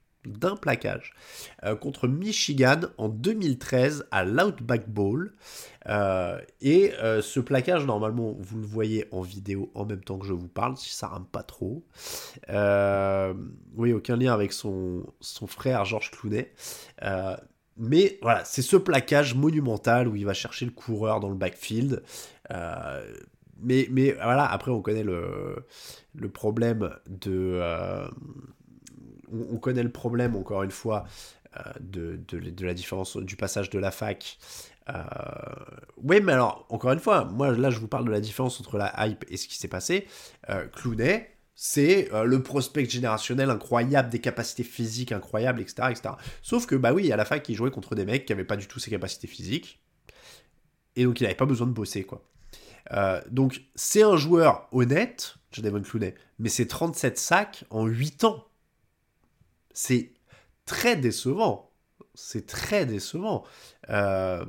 euh, contre Michigan en 2013 à l'Outback Bowl. Euh, et euh, ce plaquage, normalement, vous le voyez en vidéo en même temps que je vous parle, si ça rame pas trop. oui, aucun lien avec son, frère Georges Clooney. mais voilà, c'est ce plaquage monumental où il va chercher le coureur dans le backfield. Mais, mais voilà, après on connaît le, le problème de on, connaît le problème, encore une fois, euh, de, de, la différence du passage de la fac. Euh, oui, mais alors, encore une fois, moi là je vous parle de la différence entre la hype et ce qui s'est passé. Euh, Clooney, c'est le prospect générationnel incroyable, des capacités physiques incroyables, etc., etc. Sauf que, bah oui, à la fac, il jouait contre des mecs qui n'avaient pas du tout ses capacités physiques. Et donc, il n'avait pas besoin de bosser, quoi. Donc, c'est un joueur honnête, Jadavon Clooney, mais c'est 37 sacs en 8 ans. C'est très décevant. C'est très décevant. Euh,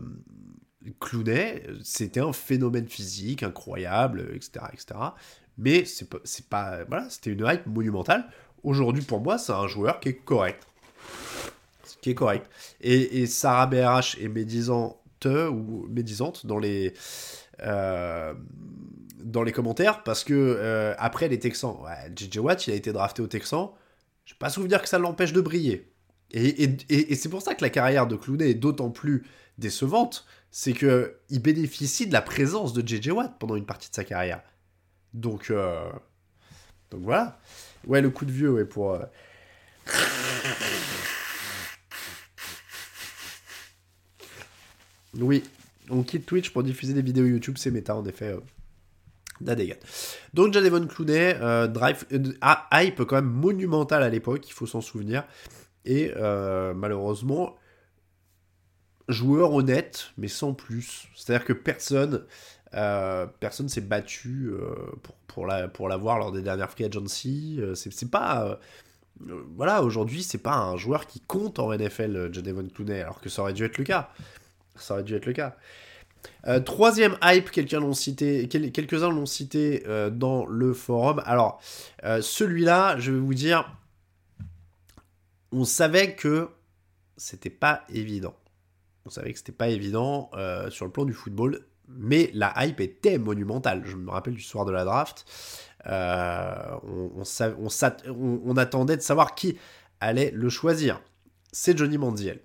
Clooney, c'était un phénomène physique incroyable, etc. etc. Mais c'est pas, pas. Voilà, c'était une hype monumentale. Aujourd'hui, pour moi, c'est un joueur qui est correct. Qui est correct. Et, Sarah BRH est médisante ou médisante dans les. Euh, dans les commentaires parce que euh, après les Texans, JJ Watt il a été drafté aux Texans, je n'ai pas souvenir que ça l'empêche de briller. Et, c'est pour ça que la carrière de Clooney est d'autant plus décevante, c'est que il bénéficie de la présence de JJ Watt pendant une partie de sa carrière. Donc, euh, donc voilà. Ouais, le coup de vieux, ouais, pour. Euh, oui, on quitte Twitch pour diffuser des vidéos YouTube, c'est méta en effet. Euh. Donc Jadevon Clooney, euh, drive, euh, hype quand même monumental à l'époque, il faut s'en souvenir. Et euh, malheureusement, joueur honnête, mais sans plus. C'est-à-dire que personne, personne s'est battu pour, pour, la, pour l'avoir lors des dernières free agency. c'est, pas voilà, aujourd'hui, c'est pas un joueur qui compte en NFL, Jadevon Clooney, alors que ça aurait dû être le cas. Ça aurait dû être le cas. Euh, troisième hype, quelqu'un l'ont cité, quelques-uns l'ont cité euh, dans le forum. Alors, euh, celui-là, je vais vous dire, on savait que c'était pas évident. On savait que c'était pas évident sur le plan du football, mais la hype était monumentale. Je me rappelle du soir de la draft. On, attendait de savoir qui allait le choisir. C'est Johnny Manziel.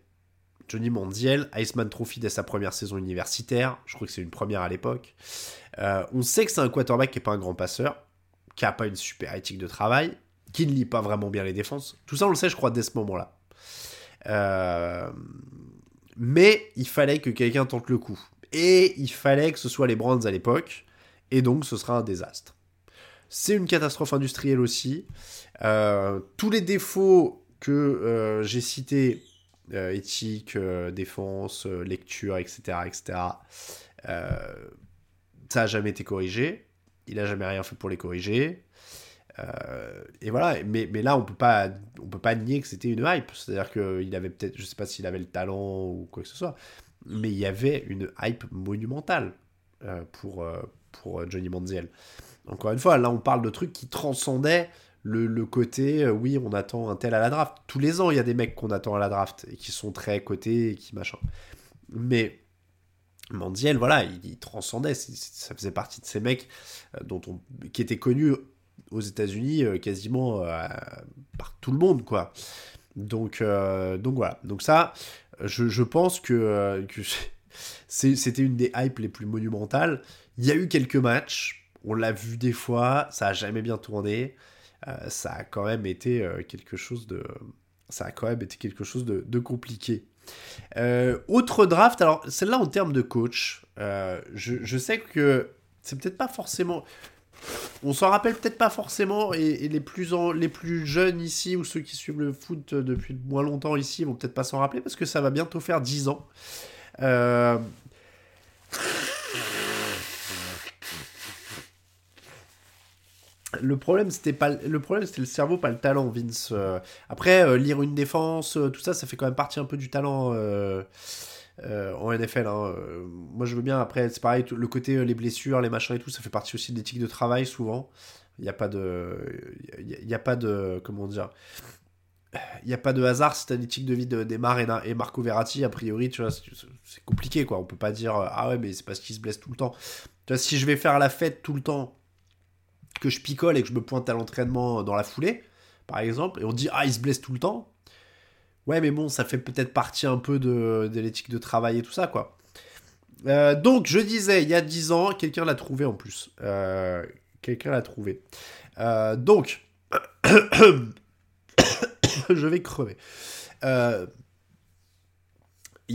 Johnny Mandiel, Iceman Trophy dès sa première saison universitaire, je crois que c'est une première à l'époque. Euh, on sait que c'est un quarterback qui n'est pas un grand passeur, qui n'a pas une super éthique de travail, qui ne lit pas vraiment bien les défenses. Tout ça, on le sait, je crois, dès ce moment-là. Euh, mais il fallait que quelqu'un tente le coup. Et il fallait que ce soit les Browns à l'époque, et donc ce sera un désastre. C'est une catastrophe industrielle aussi. Euh, tous les défauts que j'ai cités euh, éthique, euh, défense, euh, lecture, etc. etc. ça n'a jamais été corrigé. Il n'a jamais rien fait pour les corriger. et voilà, mais, là, on peut pas, on peut pas nier que c'était une hype. C'est-à-dire qu'il avait peut-être, je sais pas s'il avait le talent ou quoi que ce soit, mais il y avait une hype monumentale pour, pour Johnny Manziel. Encore une fois, là, on parle de trucs qui transcendaient le, côté, euh, oui, on attend un tel à la draft. Tous les ans, il y a des mecs qu'on attend à la draft et qui sont très cotés et qui machin. Mais Mandiel, voilà, il, transcendait. Ça faisait partie de ces mecs euh, dont on, qui étaient connus aux États-Unis euh, quasiment par tout le monde, quoi. Donc, donc voilà. Donc ça, je, pense que, que c'était une des hypes les plus monumentales. Il y a eu quelques matchs, on l'a vu des fois, ça a jamais bien tourné. Ça a quand même été quelque chose de, ça a quand même été quelque chose de, compliqué. autre draft, alors celle-là en termes de coach, je, sais que c'est peut-être pas forcément. On s'en rappelle peut-être pas forcément, et, les, plus les plus jeunes ici, ou ceux qui suivent le foot depuis moins longtemps ici, vont peut-être pas s'en rappeler, parce que ça va bientôt faire 10 ans. Euh, le problème, c'était pas le problème, c'était le cerveau, pas le talent, Vince. Euh, après, euh, lire une défense, tout ça, ça fait quand même partie un peu du talent. Euh, en NFL. Hein. Euh, moi, je veux bien, après, c'est pareil, le côté, euh, les blessures, les machins et tout, ça fait partie aussi de l'éthique de travail, souvent. Il n'y a pas de... Il n'y a, pas de... Comment dire il n'y a pas de hasard c'est une éthique de vie de Neymar et, Marco Verratti, a priori, tu vois, c'est compliqué, quoi. On peut pas dire, ah ouais, mais c'est parce qu'il se blesse tout le temps. Tu vois, si je vais faire la fête tout le temps, que je picole et que je me pointe à l'entraînement dans la foulée, par exemple, et on dit, ah, il se blesse tout le temps, Ouais, mais bon, ça fait peut-être partie un peu de, l'éthique de travail et tout ça, quoi. Euh, donc, je disais, il y a 10 ans, quelqu'un l'a trouvé en plus. Euh, quelqu'un l'a trouvé. Euh, donc, je vais crever. il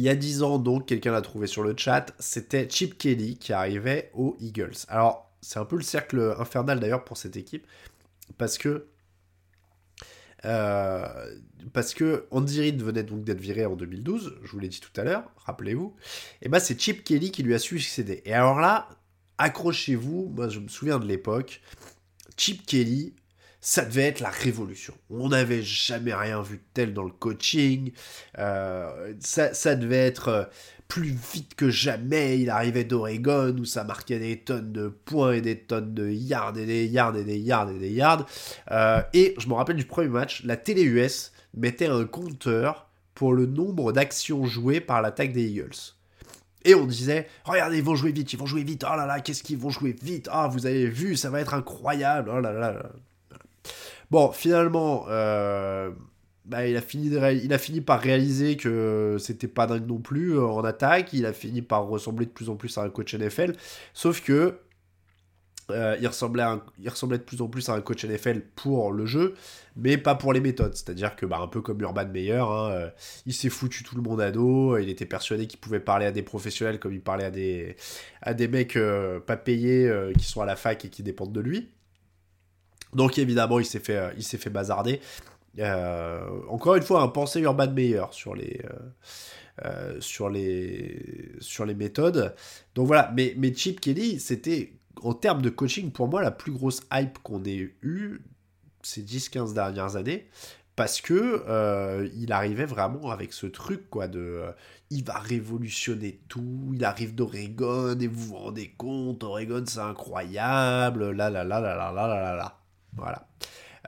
y a 10 ans, donc, quelqu'un l'a trouvé sur le chat. C'était Chip Kelly qui arrivait aux Eagles. Alors, c'est un peu le cercle infernal d'ailleurs pour cette équipe. Parce que euh, Andy Reid venait donc d'être viré en 2012, je vous l'ai dit tout à l'heure, rappelez-vous, et ben c'est Chip Kelly qui lui a succédé. Et alors là, accrochez-vous, moi je me souviens de l'époque, Chip Kelly, ça devait être la révolution. On n'avait jamais rien vu de tel dans le coaching, euh, ça, ça, devait être euh, plus vite que jamais. Il arrivait d'Oregon où ça marquait des tonnes de points et des tonnes de yards et des yards et des yards et des yards. Euh, et je me rappelle du premier match, la télé US mettait un compteur pour le nombre d'actions jouées par l'attaque des Eagles. Et on disait, regardez, ils vont jouer vite, ils vont jouer vite, oh là là, qu'est-ce qu'ils vont jouer vite, ah, vous avez vu, ça va être incroyable, oh là là. Bon, finalement, euh, bah, il, a fini par réaliser que c'était pas dingue non plus euh, en attaque. Il a fini par ressembler de plus en plus à un coach NFL. Sauf que euh, il, ressemblait de plus en plus à un coach NFL pour le jeu, mais pas pour les méthodes. C'est-à-dire que, bah, un peu comme Urban Meyer, hein, il s'est foutu tout le monde à dos, il était persuadé qu'il pouvait parler à des professionnels comme il parlait à des, à des mecs pas payés qui sont à la fac et qui dépendent de lui. Donc évidemment, il s'est fait, il s'est fait bazarder. Euh, encore une fois, un pensée Urban meilleur sur les, euh, euh, sur, les, sur les méthodes. Donc voilà, mais, mais Chip Kelly, c'était en termes de coaching, pour moi, la plus grosse hype qu'on ait eue ces 10-15 dernières années. Parce que il arrivait vraiment avec ce truc, quoi, de il va révolutionner tout, il arrive d'Oregon, et vous vous rendez compte, Oregon c'est incroyable, là là là là là là là là. Voilà.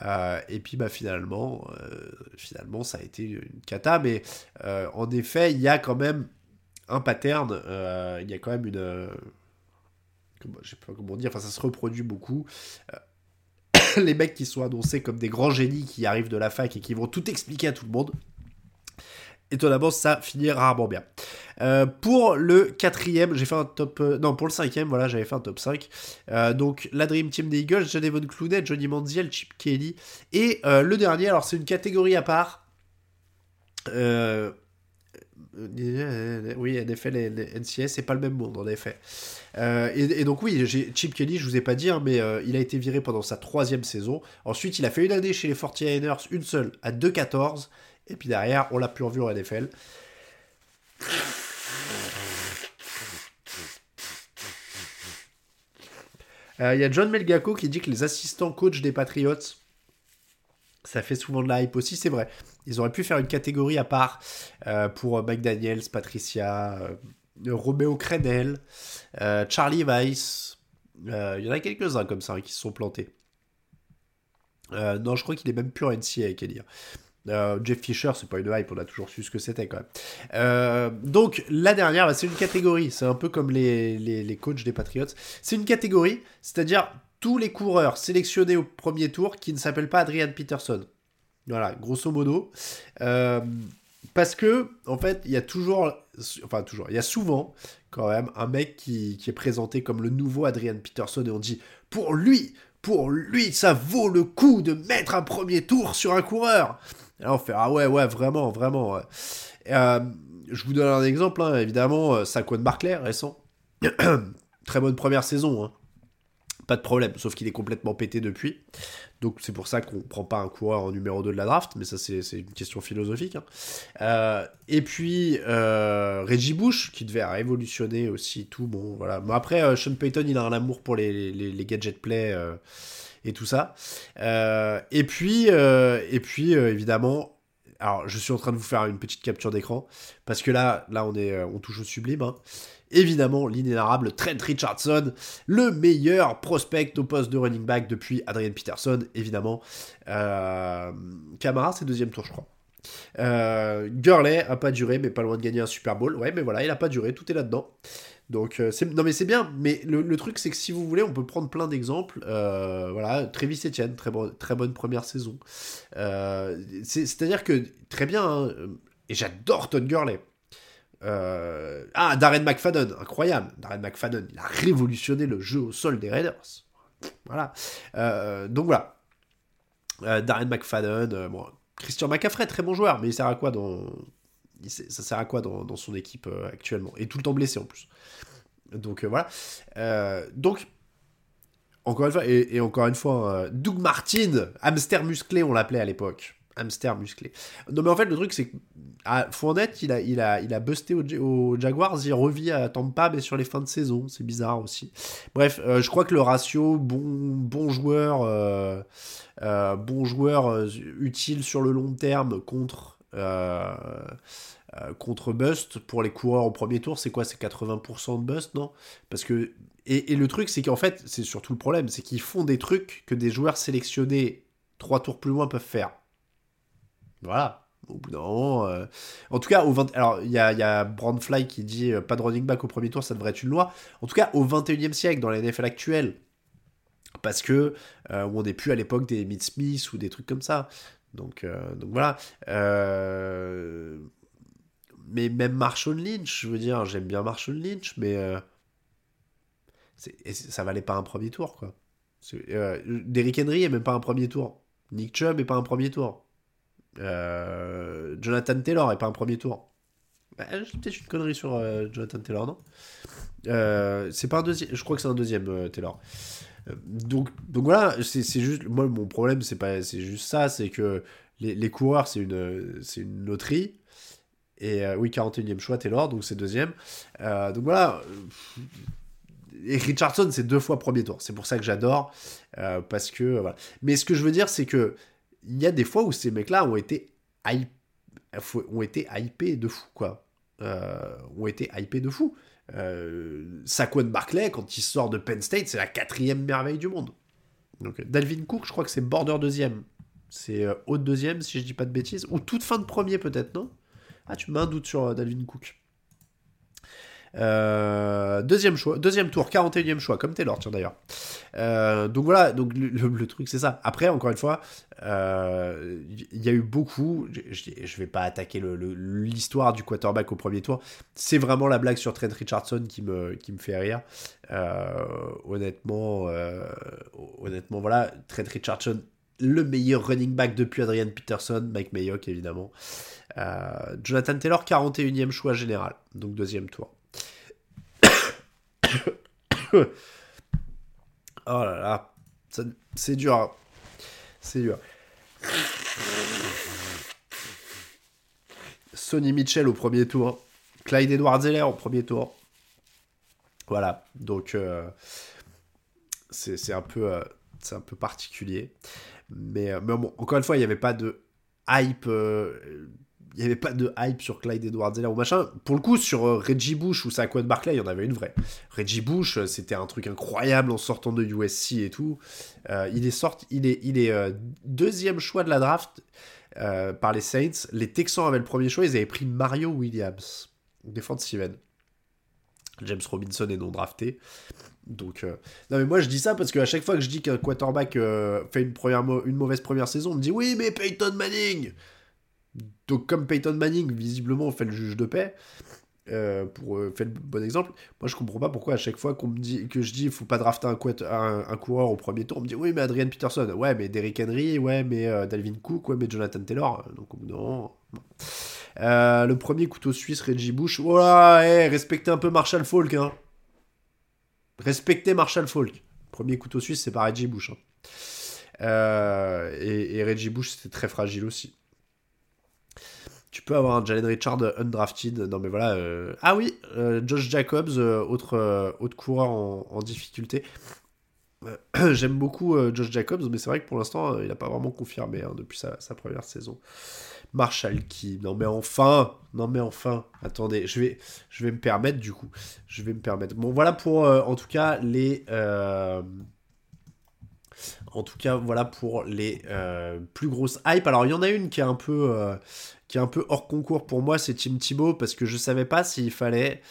Euh, et puis bah, finalement, euh, finalement, ça a été une cata. Mais euh, en effet, il y a quand même un pattern, il y a quand même une... je sais pas comment dire, ça se reproduit beaucoup. les mecs qui sont annoncés comme des grands génies qui arrivent de la fac et qui vont tout expliquer à tout le monde étonnamment, ça finit rarement bien. Euh, pour le quatrième, j'ai fait un top... Euh, non, pour le cinquième, voilà, j'avais fait un top 5. Euh, donc, la Dream Team des Eagles, Jadevon Clooney, Johnny Manziel, Chip Kelly. Et le dernier, alors c'est une catégorie à part. Oui, NFL et NCS, c'est pas le même monde, en effet. et, donc oui, Chip Kelly, je vous ai pas dit, hein, mais il a été viré pendant sa troisième saison. Ensuite, il a fait une année chez les 49ers, une seule, à 2-14. Et puis derrière, on l'a plus revu en NFL. Euh, il y a John Melgaco qui dit que les assistants coach des Patriots, ça fait souvent de la hype aussi, c'est vrai. Ils auraient pu faire une catégorie à part euh, pour McDaniels, Patricia, euh, Romeo Crenel, Charlie Weiss. Il y en a quelques-uns comme ça hein, qui se sont plantés. non, je crois qu'il est même plus en NCA, dire. Euh, Jeff Fisher, c'est pas une hype, on a toujours su ce que c'était quand même. Euh, donc la dernière, bah, c'est une catégorie, c'est un peu comme les, les, coachs des Patriots. C'est une catégorie, c'est-à-dire tous les coureurs sélectionnés au premier tour qui ne s'appellent pas Adrian Peterson. Voilà, grosso modo. parce que, en fait, il y a toujours, enfin toujours, il y a souvent quand même un mec qui, qui est présenté comme le nouveau Adrian Peterson et on dit pour lui, pour lui, ça vaut le coup de mettre un premier tour sur un coureur. Et là, on fait ah ouais, ouais, vraiment, vraiment. Euh, je vous donne un exemple, hein, évidemment, euh, Saquon Barclay, récent. Très bonne première saison, hein. pas de problème, sauf qu'il est complètement pété depuis. Donc c'est pour ça qu'on prend pas un coureur en numéro 2 de la draft, mais ça c'est une question philosophique. Hein. Euh, et puis euh, Reggie Bush, qui devait révolutionner aussi tout. Bon voilà. Mais après, euh, Sean Payton, il a un amour pour les, les, les gadget play et tout ça. et puis, et puis évidemment, alors je suis en train de vous faire une petite capture d'écran, parce que là, là on, est, on touche au sublime. Hein évidemment l'inénarrable Trent Richardson, le meilleur prospect au poste de running back depuis Adrian Peterson, évidemment. Euh, Camara, c'est deuxième tour, je crois. Euh, Gurley a pas duré, mais pas loin de gagner un Super Bowl. Ouais, mais voilà, il a pas duré, tout est là-dedans. Donc, euh, non, mais c'est bien. Mais le, truc, c'est que si vous voulez, on peut prendre plein d'exemples. Euh, voilà, Travis Etienne, très, très bonne première saison. C'est-à-dire que, très bien, hein, et j'adore Todd Gurley. Euh, ah, Darren McFadden, incroyable. Darren McFadden, il a révolutionné le jeu au sol des Raiders. Voilà. Euh, donc voilà. Euh, Darren McFadden, bon, Christian McCaffrey, très bon joueur, mais il sert à quoi dans, ça sert à quoi dans, son équipe actuellement? Et tout le temps blessé en plus. Donc voilà. donc encore une fois, et, encore une fois, Doug Martin, hamster musclé, on l'appelait à l'époque hamster musclé. Non, mais en fait, le truc, c'est que à Fournette, il a, il a, il a busté au, Jaguars, il revit à Tampa, mais sur les fins de saison. C'est bizarre aussi. Bref, euh, je crois que le ratio bon, bon joueur, euh, euh, bon joueur utile sur le long terme contre. contre Bust pour les coureurs au premier tour, c'est quoi? C'est 80% de Bust, non? Parce que et, et, le truc, c'est qu'en fait, c'est surtout le problème, c'est qu'ils font des trucs que des joueurs sélectionnés trois tours plus loin peuvent faire. Voilà. Au bout d'un moment. Euh, en tout cas, au 20... alors il y a, y a Brandfly qui dit euh, pas de running back au premier tour, ça devrait être une loi. En tout cas, au 21 e siècle, dans la NFL actuelle, parce que euh, on n'est plus à l'époque des Mid Smith ou des trucs comme ça. Donc, donc voilà. Mais même Marshall Lynch, je veux dire, j'aime bien Marshall Lynch, mais ça valait pas un premier tour, quoi. Derrick Henry est même pas un premier tour. Nick Chubb est pas un premier tour. Euh, Jonathan Taylor et pas un premier tour. Bah, peut-être une connerie sur euh, Jonathan Taylor, non? Euh, C'est pas un deuxième. Je crois que c'est un deuxième Taylor. Donc, donc voilà, c'est juste. Moi, mon problème, c'est pas, c'est juste ça, c'est que les, les coureurs, c'est une, c'est une loterie. Et oui, 41e choix, Taylor, donc c'est deuxième. donc voilà. Et Richardson, c'est deux fois premier tour. C'est pour ça que j'adore. parce que. Voilà. Mais ce que je veux dire, c'est que il y a des fois où ces mecs-là ont été hype, ont été hypés de fou, quoi. Euh, ont été hypés de fou. Euh, Saquon Barclay, quand il sort de Penn State, c'est la quatrième merveille du monde. Donc, Dalvin Cook, je crois que c'est border deuxième. C'est euh, haute deuxième, si je dis pas de bêtises. Ou toute fin de premier, peut-être, non? Ah, tu mets un doute sur euh, Dalvin Cook. Euh, deuxième choix, deuxième tour, 41e choix, comme Taylor, tiens d'ailleurs. Euh, donc voilà, donc le, truc c'est ça. Après, encore une fois, il euh, y a eu beaucoup. Je, je vais pas attaquer l'histoire du quarterback au premier tour. C'est vraiment la blague sur Trent Richardson qui me, qui me fait rire. honnêtement, honnêtement, voilà, Trent Richardson, le meilleur running back depuis Adrian Peterson, Mike Mayock évidemment. Jonathan Taylor, 41e choix général, donc deuxième tour. Oh là là, c'est dur. Hein. C'est dur. Sonny Mitchell au premier tour. Clyde Edwards Zeller au premier tour. Voilà, donc euh, c'est un peu euh, c'est un peu particulier, mais, euh, mais bon, encore une fois, il n'y avait pas de hype il n'y avait pas de hype sur Clyde Edwards Zeller ou machin. Pour le coup, sur euh, Reggie Bush ou Saquon Barclay, il y en avait une vraie. Reggie Bush, euh, c'était un truc incroyable en sortant de USC et tout. Euh, il est sorti, il est, il est deuxième choix de la draft par les Saints. Les Texans avaient le premier choix, ils avaient pris Mario Williams, défensive Steven. James Robinson est non drafté. Donc, non mais moi je dis ça parce qu'à chaque fois que je dis qu'un quarterback fait une, première une mauvaise première saison, on me dit oui mais Peyton Manning Donc comme Peyton Manning visiblement fait le juge de paix, euh, pour faire le bon exemple, moi je comprends pas pourquoi à chaque fois me dit que je dis faut pas drafter un, coureur au premier tour, on me dit oui mais Adrian Peterson, ouais mais Derrick Henry, ouais mais Dalvin Cook, ouais mais Jonathan Taylor, donc non. le premier couteau suisse Reggie Bush, voilà, hey, respectez un peu Marshall Falk hein. Respectez Marshall Falk. Premier couteau suisse, c'est pas Reggie Bush. Hein. Euh, et, Reggie Bush, c'était très fragile aussi. Tu peux avoir un Jalen Richard undrafted. Non, mais voilà. Euh, ah oui, euh, Josh Jacobs, autre, autre coureur en, difficulté. J'aime beaucoup Josh Jacobs, mais c'est vrai que pour l'instant, il n'a pas vraiment confirmé hein, depuis sa, première saison. Marshall qui. Non mais enfin, non mais enfin. Attendez, je vais, je vais me permettre du coup. Je vais me permettre. Bon voilà pour euh, en tout cas les. Euh, en tout cas voilà pour les euh, plus grosses hype. Alors il y en a une qui est un peu, qui est un peu hors concours pour moi, c'est Tim Thibault parce que je savais pas s'il fallait,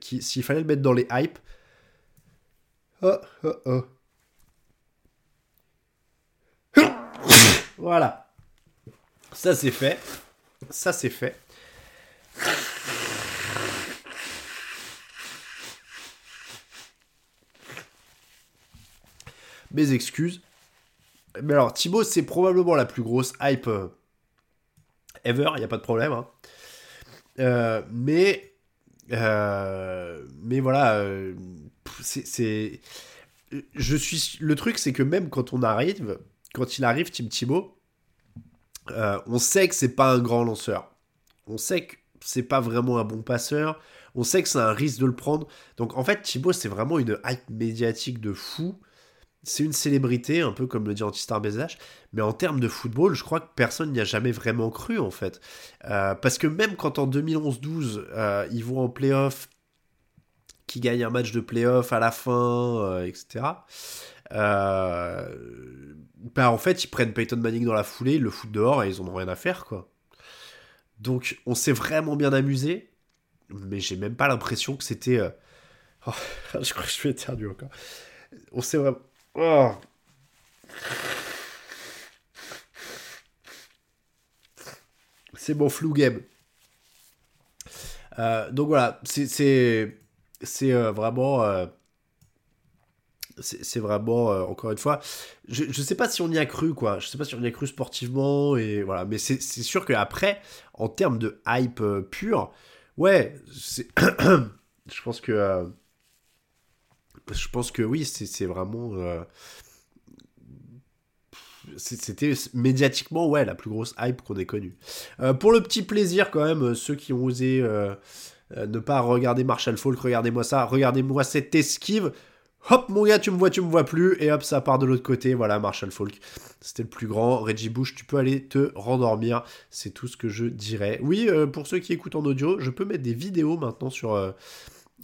s'il fallait le mettre dans les hype. Oh, oh, oh. Voilà. Ça c'est fait. Ça c'est fait. Mes excuses. Mais alors, Thibaut, c'est probablement la plus grosse hype euh, ever, il n'y a pas de problème. Hein. Euh, mais, euh, mais voilà, c'est, je suis, le truc, c'est que même quand on arrive, quand il arrive, Tim Thibaut, on sait que c'est pas un grand lanceur. On sait que c'est pas vraiment un bon passeur. On sait que c'est un risque de le prendre. Donc en fait, Thibaut, c'est vraiment une hype médiatique de fou. C'est une célébrité, un peu comme le dit Antistar BZH. Mais en termes de football, je crois que personne n'y a jamais vraiment cru, en fait. Euh, parce que même quand en 2011-12, euh, ils vont en playoff, qui gagnent un match de playoff à la fin, etc. Euh, bah en fait, ils prennent Peyton Manning dans la foulée, ils le foutent dehors et ils en ont rien à faire, quoi. Donc, on s'est vraiment bien amusé, mais j'ai même pas l'impression que c'était. Oh, je crois que je suis éternu encore. On s'est vraiment. Oh. C'est mon flou game. Euh, donc voilà, c'est c'est vraiment c'est vraiment euh, encore une fois je, je sais pas si on y a cru quoi je sais pas si on y a cru sportivement et voilà mais c'est sûr qu'après en termes de hype euh, pure ouais je pense que euh, je pense que oui c'est vraiment c'était médiatiquement ouais la plus grosse hype qu'on ait connue pour le petit plaisir quand même ceux qui ont osé ne pas regarder Marshall Falk regardez-moi ça regardez-moi cette esquive Hop, mon gars, tu me vois, tu me vois plus. Et hop, ça part de l'autre côté. Voilà, Marshall Falk. C'était le plus grand. Reggie Bush, tu peux aller te rendormir. C'est tout ce que je dirais. Oui, euh, pour ceux qui écoutent en audio, je peux mettre des vidéos maintenant sur, euh,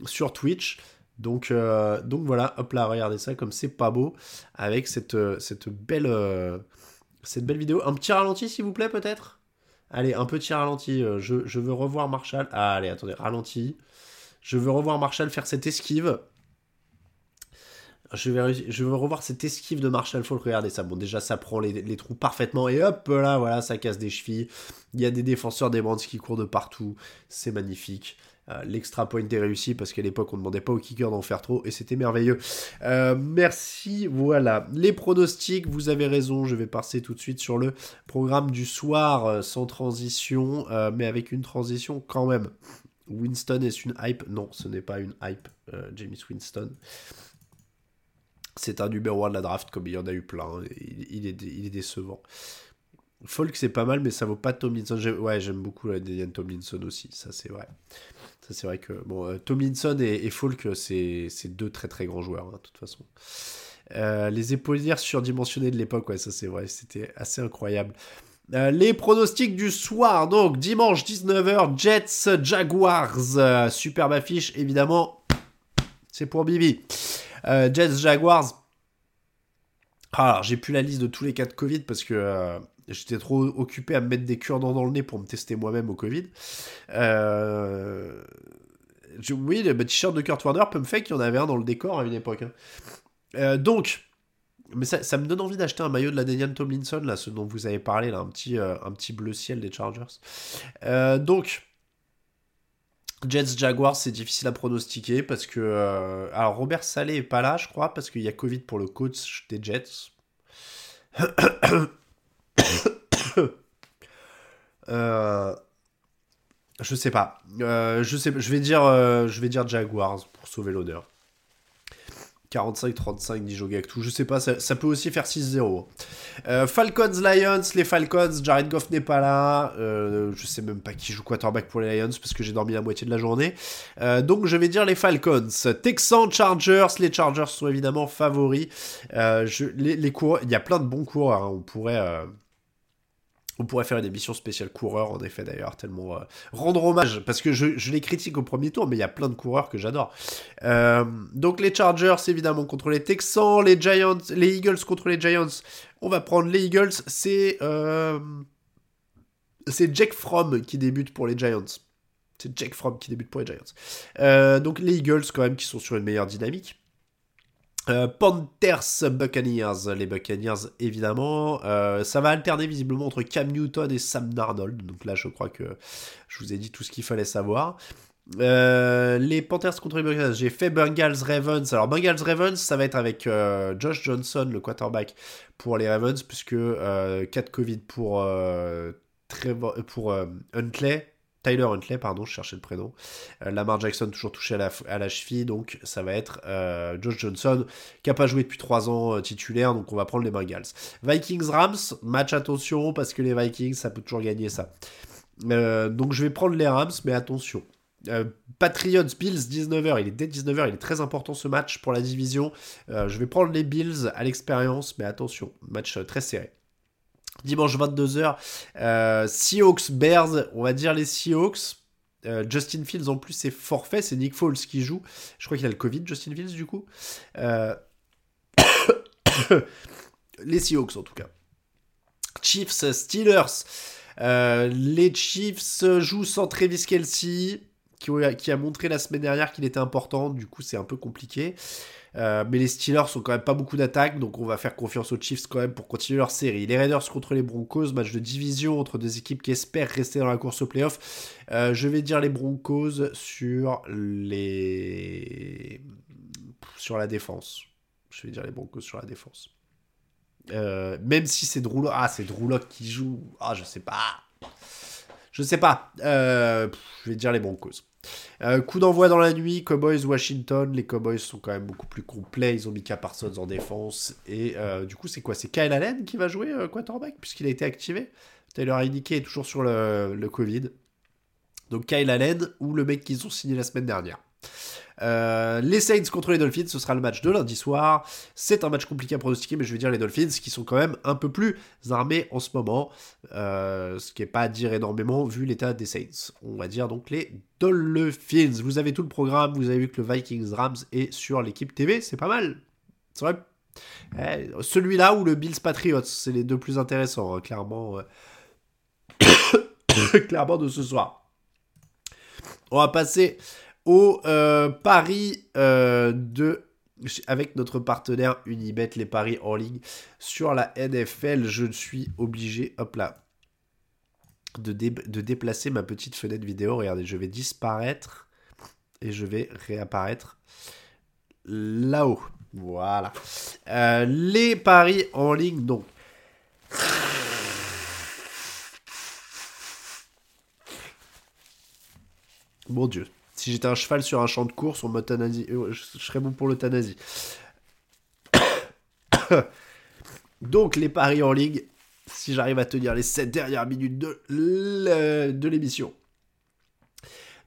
sur Twitch. Donc, euh, donc voilà, hop là, regardez ça comme c'est pas beau. Avec cette, belle, cette belle vidéo. Un petit ralenti, s'il vous plaît, peut-être? Allez, un petit ralenti. Je, veux revoir Marshall. Ah, allez, attendez, ralenti. Je veux revoir Marshall faire cette esquive je veux revoir cette esquive de Marshall Falk. Regardez ça. Bon, déjà, ça prend les, trous parfaitement. Et hop, là, voilà, ça casse des chevilles. Il y a des défenseurs des Brands qui courent de partout. C'est magnifique. Euh, l'extra point est réussi parce qu'à l'époque on ne demandait pas au kicker d'en faire trop et c'était merveilleux. Euh, merci, voilà. Les pronostics, vous avez raison, je vais passer tout de suite sur le programme du soir euh, sans transition, mais avec une transition quand même. Winston est une hype? Non, ce n'est pas une hype, James Winston c'est un numéro 1 de la draft, comme il y en a eu plein. Hein, il, est, décevant. Folk, c'est pas mal, mais ça vaut pas Tomlinson. Ouais, j'aime beaucoup la Tomlinson aussi, ça c'est vrai. C'est vrai que. Bon, euh, Tomlinson et, Folk, c'est deux très très grands joueurs, hein, de toute façon. Euh, les épaulières surdimensionnées de l'époque, ouais, ça c'est vrai, c'était assez incroyable. Euh, les pronostics du soir, donc dimanche 19h, Jets Jaguars. superbe affiche, évidemment, c'est pour Bibi. Euh, Jets Jaguars. Ah, alors, j'ai plus la liste de tous les cas de Covid parce que euh, j'étais trop occupé à me mettre des cure-dents dans le nez pour me tester moi-même au Covid. Euh, oui, le t-shirt de Kurt Warner, Pump il y en avait un dans le décor à une époque. Hein. donc, mais ça, me donne envie d'acheter un maillot de la Daniel Tomlinson, là, ce dont vous avez parlé, là, un petit, un petit bleu ciel des Chargers. donc, Jets Jaguars, c'est difficile à pronostiquer parce que. Euh, alors, Robert Salé est pas là, je crois, parce qu'il y a Covid pour le coach des Jets. euh, je sais pas. Euh, je sais. Je vais dire. Euh, je vais dire Jaguars pour sauver l'honneur. 45-35 dit tout. Je sais pas, ça, peut aussi faire 6-0. Euh, Falcons Lions, les Falcons, Jared Goff n'est pas là. Je sais même pas qui joue quarterback pour les Lions parce que j'ai dormi la moitié de la journée. Donc je vais dire les Falcons. Texans Chargers, les Chargers sont évidemment favoris. Les il y a plein de bons coureurs. Hein. On pourrait on pourrait faire une émission spéciale coureur, en effet, d'ailleurs, tellement euh, rendre hommage, parce que je, les critique au premier tour, mais il y a plein de coureurs que j'adore. Euh, donc les Chargers, évidemment, contre les Texans, les Giants, les Eagles contre les Giants. On va prendre les Eagles, c'est euh, c'est Jack Fromm qui débute pour les Giants. C'est Jack Fromm qui débute pour les Giants. donc les Eagles, quand même, qui sont sur une meilleure dynamique. Euh, Panthers Buccaneers, les Buccaneers évidemment. Euh, ça va alterner visiblement entre Cam Newton et Sam Darnold. Donc là, je crois que je vous ai dit tout ce qu'il fallait savoir. Euh, les Panthers contre les Buccaneers, j'ai fait Bengals Ravens. Alors Bengals Ravens, ça va être avec Josh Johnson, le quarterback pour les Ravens, puisque 4 Covid pour, pour Huntley, Tyler Huntley, pardon, je cherchais le prénom. Euh, Lamar Jackson toujours touché à la, cheville, donc ça va être euh, Josh Johnson, qui n'a pas joué depuis 3 ans euh, titulaire, donc on va prendre les Bengals. Vikings-Rams, match attention, parce que les Vikings, ça peut toujours gagner ça. donc je vais prendre les Rams, mais attention. Patriots Bills 19h, il est dès 19h, il est très important ce match pour la division. je vais prendre les Bills à l'expérience, mais attention, match très serré. Dimanche 22h, euh, Seahawks Bears, on va dire les Seahawks. Euh, Justin Fields en plus c'est forfait, c'est Nick Foles qui joue. Je crois qu'il a le Covid, Justin Fields du coup. Euh, les Seahawks en tout cas. Chiefs Steelers. les Chiefs jouent sans Travis Kelsey, qui a montré la semaine dernière qu'il était important, du coup c'est un peu compliqué. Euh, mais les Steelers sont quand même pas beaucoup d'attaques, donc on va faire confiance aux Chiefs quand même pour continuer leur série. Les Raiders contre les Broncos, match de division entre deux équipes qui espèrent rester dans la course au playoff. Euh, je vais dire les Broncos sur les sur la défense. Je vais dire les Broncos sur la défense. Euh, même si c'est Drew ah c'est qui joue, ah je sais pas, je sais pas. je vais dire les Broncos. Euh, coup d'envoi dans la nuit, Cowboys Washington. Les Cowboys sont quand même beaucoup plus complets. Ils ont mis Parsons en défense. Et euh, du coup, c'est quoi? C'est Kyle Allen qui va jouer euh, quarterback puisqu'il a été activé? Taylor Heineke est toujours sur le Covid. Donc Kyle Allen ou le mec qu'ils ont signé la semaine dernière. Euh, les Saints contre les Dolphins, ce sera le match de lundi soir. C'est un match compliqué à pronostiquer, mais je vais dire les Dolphins qui sont quand même un peu plus armés en ce moment. Euh, ce qui n'est pas à dire énormément vu l'état des Saints. On va dire donc les Dolphins. Vous avez tout le programme, vous avez vu que le Vikings Rams est sur l'équipe TV, c'est pas mal. C'est vrai. Eh, celui-là ou le Bills Patriots, c'est les deux plus intéressants, hein, clairement. clairement de ce soir. On va passer au euh, pari euh, de avec notre partenaire Unibet, les paris en ligne sur la NFL. Je suis obligé, hop là, de, de déplacer ma petite fenêtre vidéo. Regardez, je vais disparaître et je vais réapparaître là-haut. Voilà. Euh, les paris en ligne, donc. Mon Dieu, si j'étais un cheval sur un champ de course, on m'euthanasie. Euh, je serais bon pour l'euthanasie. Donc, les paris en ligue, si j'arrive à tenir les 7 dernières minutes de l'émission.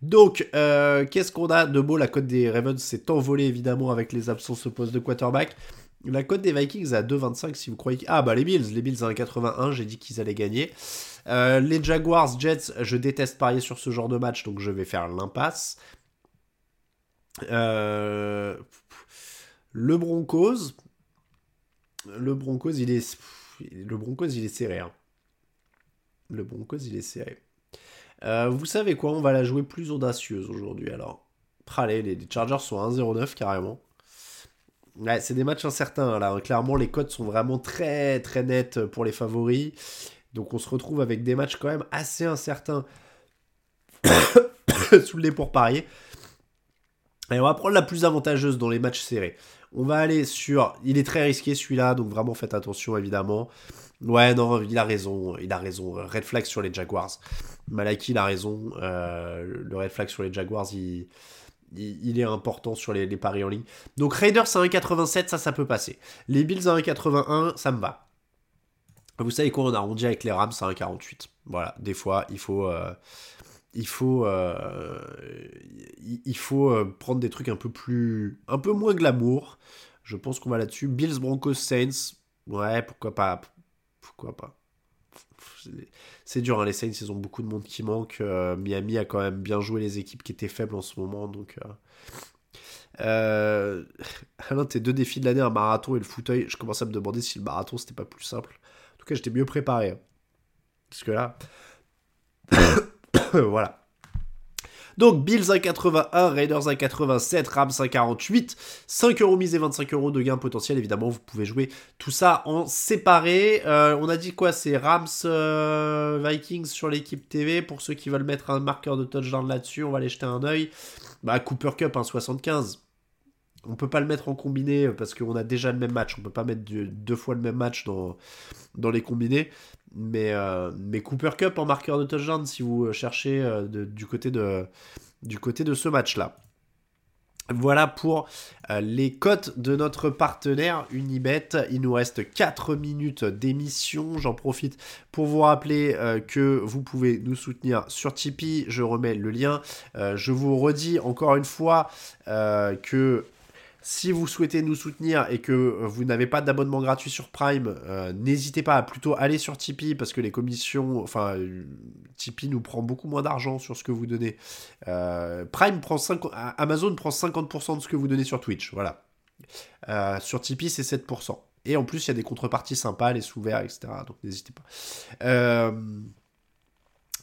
Donc, euh, qu'est-ce qu'on a de beau? La cote des Ravens s'est envolée évidemment avec les absences au poste de quarterback. La cote des Vikings à 2,25 si vous croyez. Ah bah les Bills, les Bills à 1,81, j'ai dit qu'ils allaient gagner. Euh, les Jaguars, Jets, je déteste parier sur ce genre de match, donc je vais faire l'impasse. Euh, le Broncos, le Broncos, il est, le serré. Hein. Le Broncos, il est serré. Euh, vous savez quoi? On va la jouer plus audacieuse aujourd'hui alors. Allez, les, Chargers sont à 1-0-9 carrément. Ouais, c'est des matchs incertains là. Clairement, les codes sont vraiment très très nets pour les favoris. Donc on se retrouve avec des matchs quand même assez incertains sous le nez pour parier. Et on va prendre la plus avantageuse dans les matchs serrés. On va aller sur. Il est très risqué celui-là, donc vraiment faites attention évidemment. Ouais, non, il a raison, il a raison. Red flag sur les Jaguars. Malaki, il a raison. Euh, le red flag sur les Jaguars, il, il, est important sur les, paris en ligne. Donc Raiders à 1,87, ça, ça peut passer. Les Bills à 1,81, ça me va. Vous savez quoi, on arrondit avec les Rams à 1,48. Voilà, des fois, il faut... Euh, il faut, euh, il faut prendre des trucs un peu plus, un peu moins glamour. Je pense qu'on va là-dessus. Bills, Broncos, Saints. Ouais, pourquoi pas pourquoi pas. C'est dur, hein, les Saints, ils ont beaucoup de monde qui manque. Euh, Miami a quand même bien joué les équipes qui étaient faibles en ce moment. Donc, euh... euh Alain, tes deux défis de l'année, un marathon et le fauteuil, je commence à me demander si le marathon c'était pas plus simple. En tout cas, j'étais mieux préparé. Parce que là. voilà. Donc Bills 1,81, Raiders 1,87, Rams 1,48, 5 euros mise et 25 euros de gain potentiel. Évidemment, vous pouvez jouer tout ça en séparé. Euh, on a dit quoi? C'est Rams euh, Vikings sur l'équipe TV. Pour ceux qui veulent mettre un marqueur de touchdown là-dessus, on va aller jeter un oeil. Bah, Cooper Cup 1,75. On peut pas le mettre en combiné parce qu'on a déjà le même match. On peut pas mettre deux fois le même match dans les combinés. Mais, euh, mais Cooper Cup en marqueur de touchdown si vous cherchez euh, du, côté de, du côté de ce match-là. Voilà pour euh, les cotes de notre partenaire Unibet. Il nous reste 4 minutes d'émission. J'en profite pour vous rappeler que vous pouvez nous soutenir sur Tipeee. Je remets le lien. je vous redis encore une fois que si vous souhaitez nous soutenir et que euh, vous n'avez pas d'abonnement gratuit sur Prime, euh, n'hésitez pas à plutôt aller sur Tipeee parce que les commissions, enfin, euh, Tipeee nous prend beaucoup moins d'argent sur ce que vous donnez. Prime prend 5, Amazon prend 50% de ce que vous donnez sur Twitch, voilà. sur Tipeee, c'est 7%. Et en plus, il y a des contreparties sympas, les sous-verts, etc. Donc n'hésitez pas.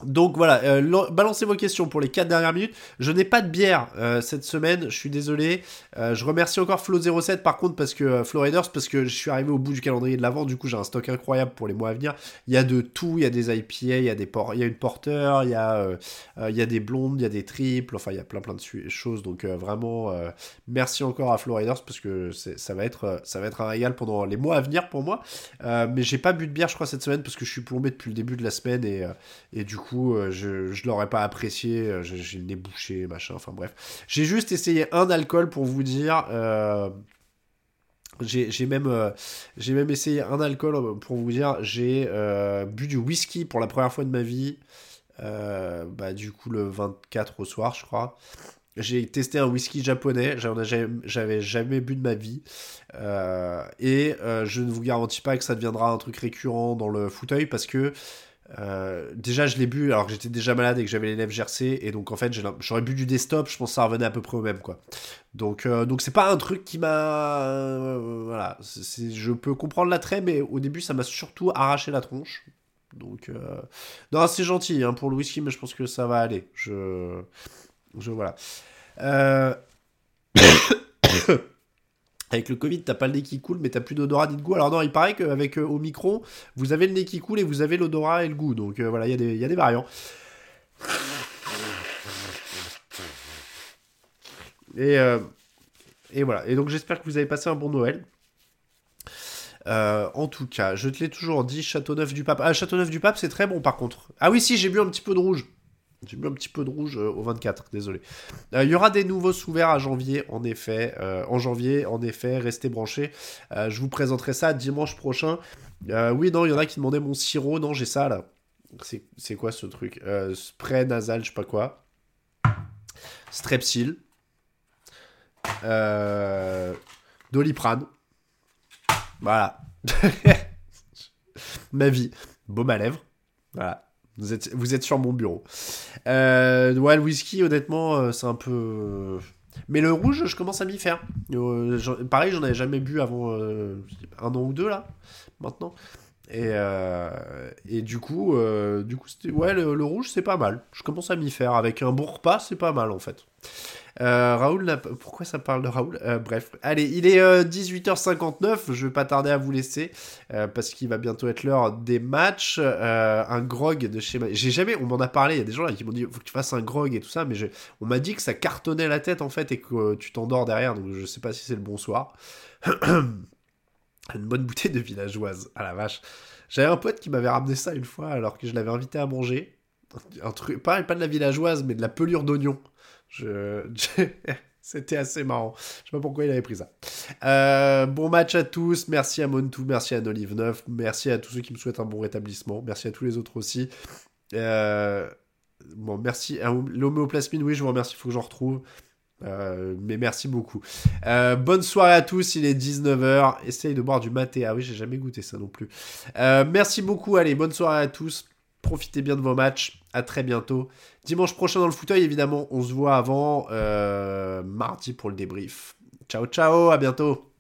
Donc voilà, euh, balancez vos questions pour les 4 dernières minutes. Je n'ai pas de bière euh, cette semaine, je suis désolé. Euh, je remercie encore Flo07 par contre parce que Flo Raiders parce que je suis arrivé au bout du calendrier de l'avant, du coup j'ai un stock incroyable pour les mois à venir. Il y a de tout, il y a des IPA, il y a des il y a une porteur, il y a des blondes, il y a des triples, enfin il y a plein plein de choses. Donc vraiment merci encore à Flo Raiders parce que ça va être un régal pendant les mois à venir pour moi. mais j'ai pas bu de bière je crois cette semaine parce que je suis plombé depuis le début de la semaine et du coup euh, je, je l'aurais pas apprécié, euh, j'ai le nez bouché, machin, enfin bref. J'ai juste essayé un alcool pour vous dire. Euh, j'ai même, j'ai même essayé un alcool pour vous dire. J'ai bu du whisky pour la première fois de ma vie. bah, du coup, le 24 au soir, je crois. J'ai testé un whisky japonais, j'avais jamais bu de ma vie. et je ne vous garantis pas que ça deviendra un truc récurrent dans le fauteuil parce que euh, déjà, je l'ai bu alors que j'étais déjà malade et que j'avais les lèvres gercées. Et donc, en fait, j'aurais bu du desktop. Je pense que ça revenait à peu près au même, quoi. Donc, euh, donc c'est pas un truc qui m'a. Euh, voilà. je peux comprendre l'attrait, mais au début, ça m'a surtout arraché la tronche. Donc, non, c'est gentil hein, pour le whisky, mais je pense que ça va aller. Je. Je. Voilà. Avec le Covid, t'as pas le nez qui coule, mais t'as plus d'odorat ni de goût. Alors non, il paraît qu'avec euh, Omicron, vous avez le nez qui coule et vous avez l'odorat et le goût. Donc euh, voilà, il y, a des variants. Et, euh, et voilà. Et donc j'espère que vous avez passé un bon Noël. en tout cas, je te l'ai toujours dit, Châteauneuf du Pape. Ah, Châteauneuf du Pape, c'est très bon par contre. Ah oui, si, j'ai bu un petit peu de rouge. J'ai mis un petit peu de rouge euh, au 24, désolé. Euh, il y aura des nouveaux sous-verts à janvier, en effet. Euh, en janvier, en effet, restez branchés. je vous présenterai ça dimanche prochain. oui, non, il y en a qui demandaient mon sirop. Non, j'ai ça là. C'est quoi ce truc? Spray nasal, je sais pas quoi. Strepsil. Doliprane. Voilà. Ma vie. Baume à lèvres. Voilà. Vous êtes, vous êtes sur mon bureau. Euh, ouais, le whisky, honnêtement, euh, c'est un peu. Mais le rouge, je commence à m'y faire. Euh, pareil, j'en avais jamais bu avant un an ou deux, là, maintenant. Et, euh, et du coup, euh, du coup ouais, le, rouge, c'est pas mal. Je commence à m'y faire. Avec un bon repas, c'est pas mal en fait. Euh, Raoul, pourquoi ça parle de Raoul? Bref, allez, il est 18h59, euh, je vais pas tarder à vous laisser parce qu'il va bientôt être l'heure des matchs. un grog de chez j'ai jamais, on m'en a parlé, il y a des gens là qui m'ont dit faut que tu fasses un grog et tout ça, mais on m'a dit que ça cartonnait la tête en fait et que tu t'endors derrière, donc je sais pas si c'est le bon soir. Une bonne bouteille de villageoise, à la vache. J'avais un pote qui m'avait ramené ça une fois alors que je l'avais invité à manger. Un truc, pas, pas de la villageoise, mais de la pelure d'oignon. Je... C'était assez marrant. Je sais pas pourquoi il avait pris ça. Euh, bon match à tous. Merci à Montou, merci à Nolive 9, merci à tous ceux qui me souhaitent un bon rétablissement. Merci à tous les autres aussi. Euh, bon, merci. L'homéoplasmine, oui, je vous remercie. Il faut que j'en retrouve. Euh, mais merci beaucoup. bonne soirée à tous, il est 19h. Essaye de boire du maté. Ah oui, j'ai jamais goûté ça non plus. merci beaucoup. Allez, bonne soirée à tous. Profitez bien de vos matchs. À très bientôt. Dimanche prochain dans le fauteuil, évidemment. On se voit avant euh, mardi pour le débrief. Ciao, ciao. À bientôt.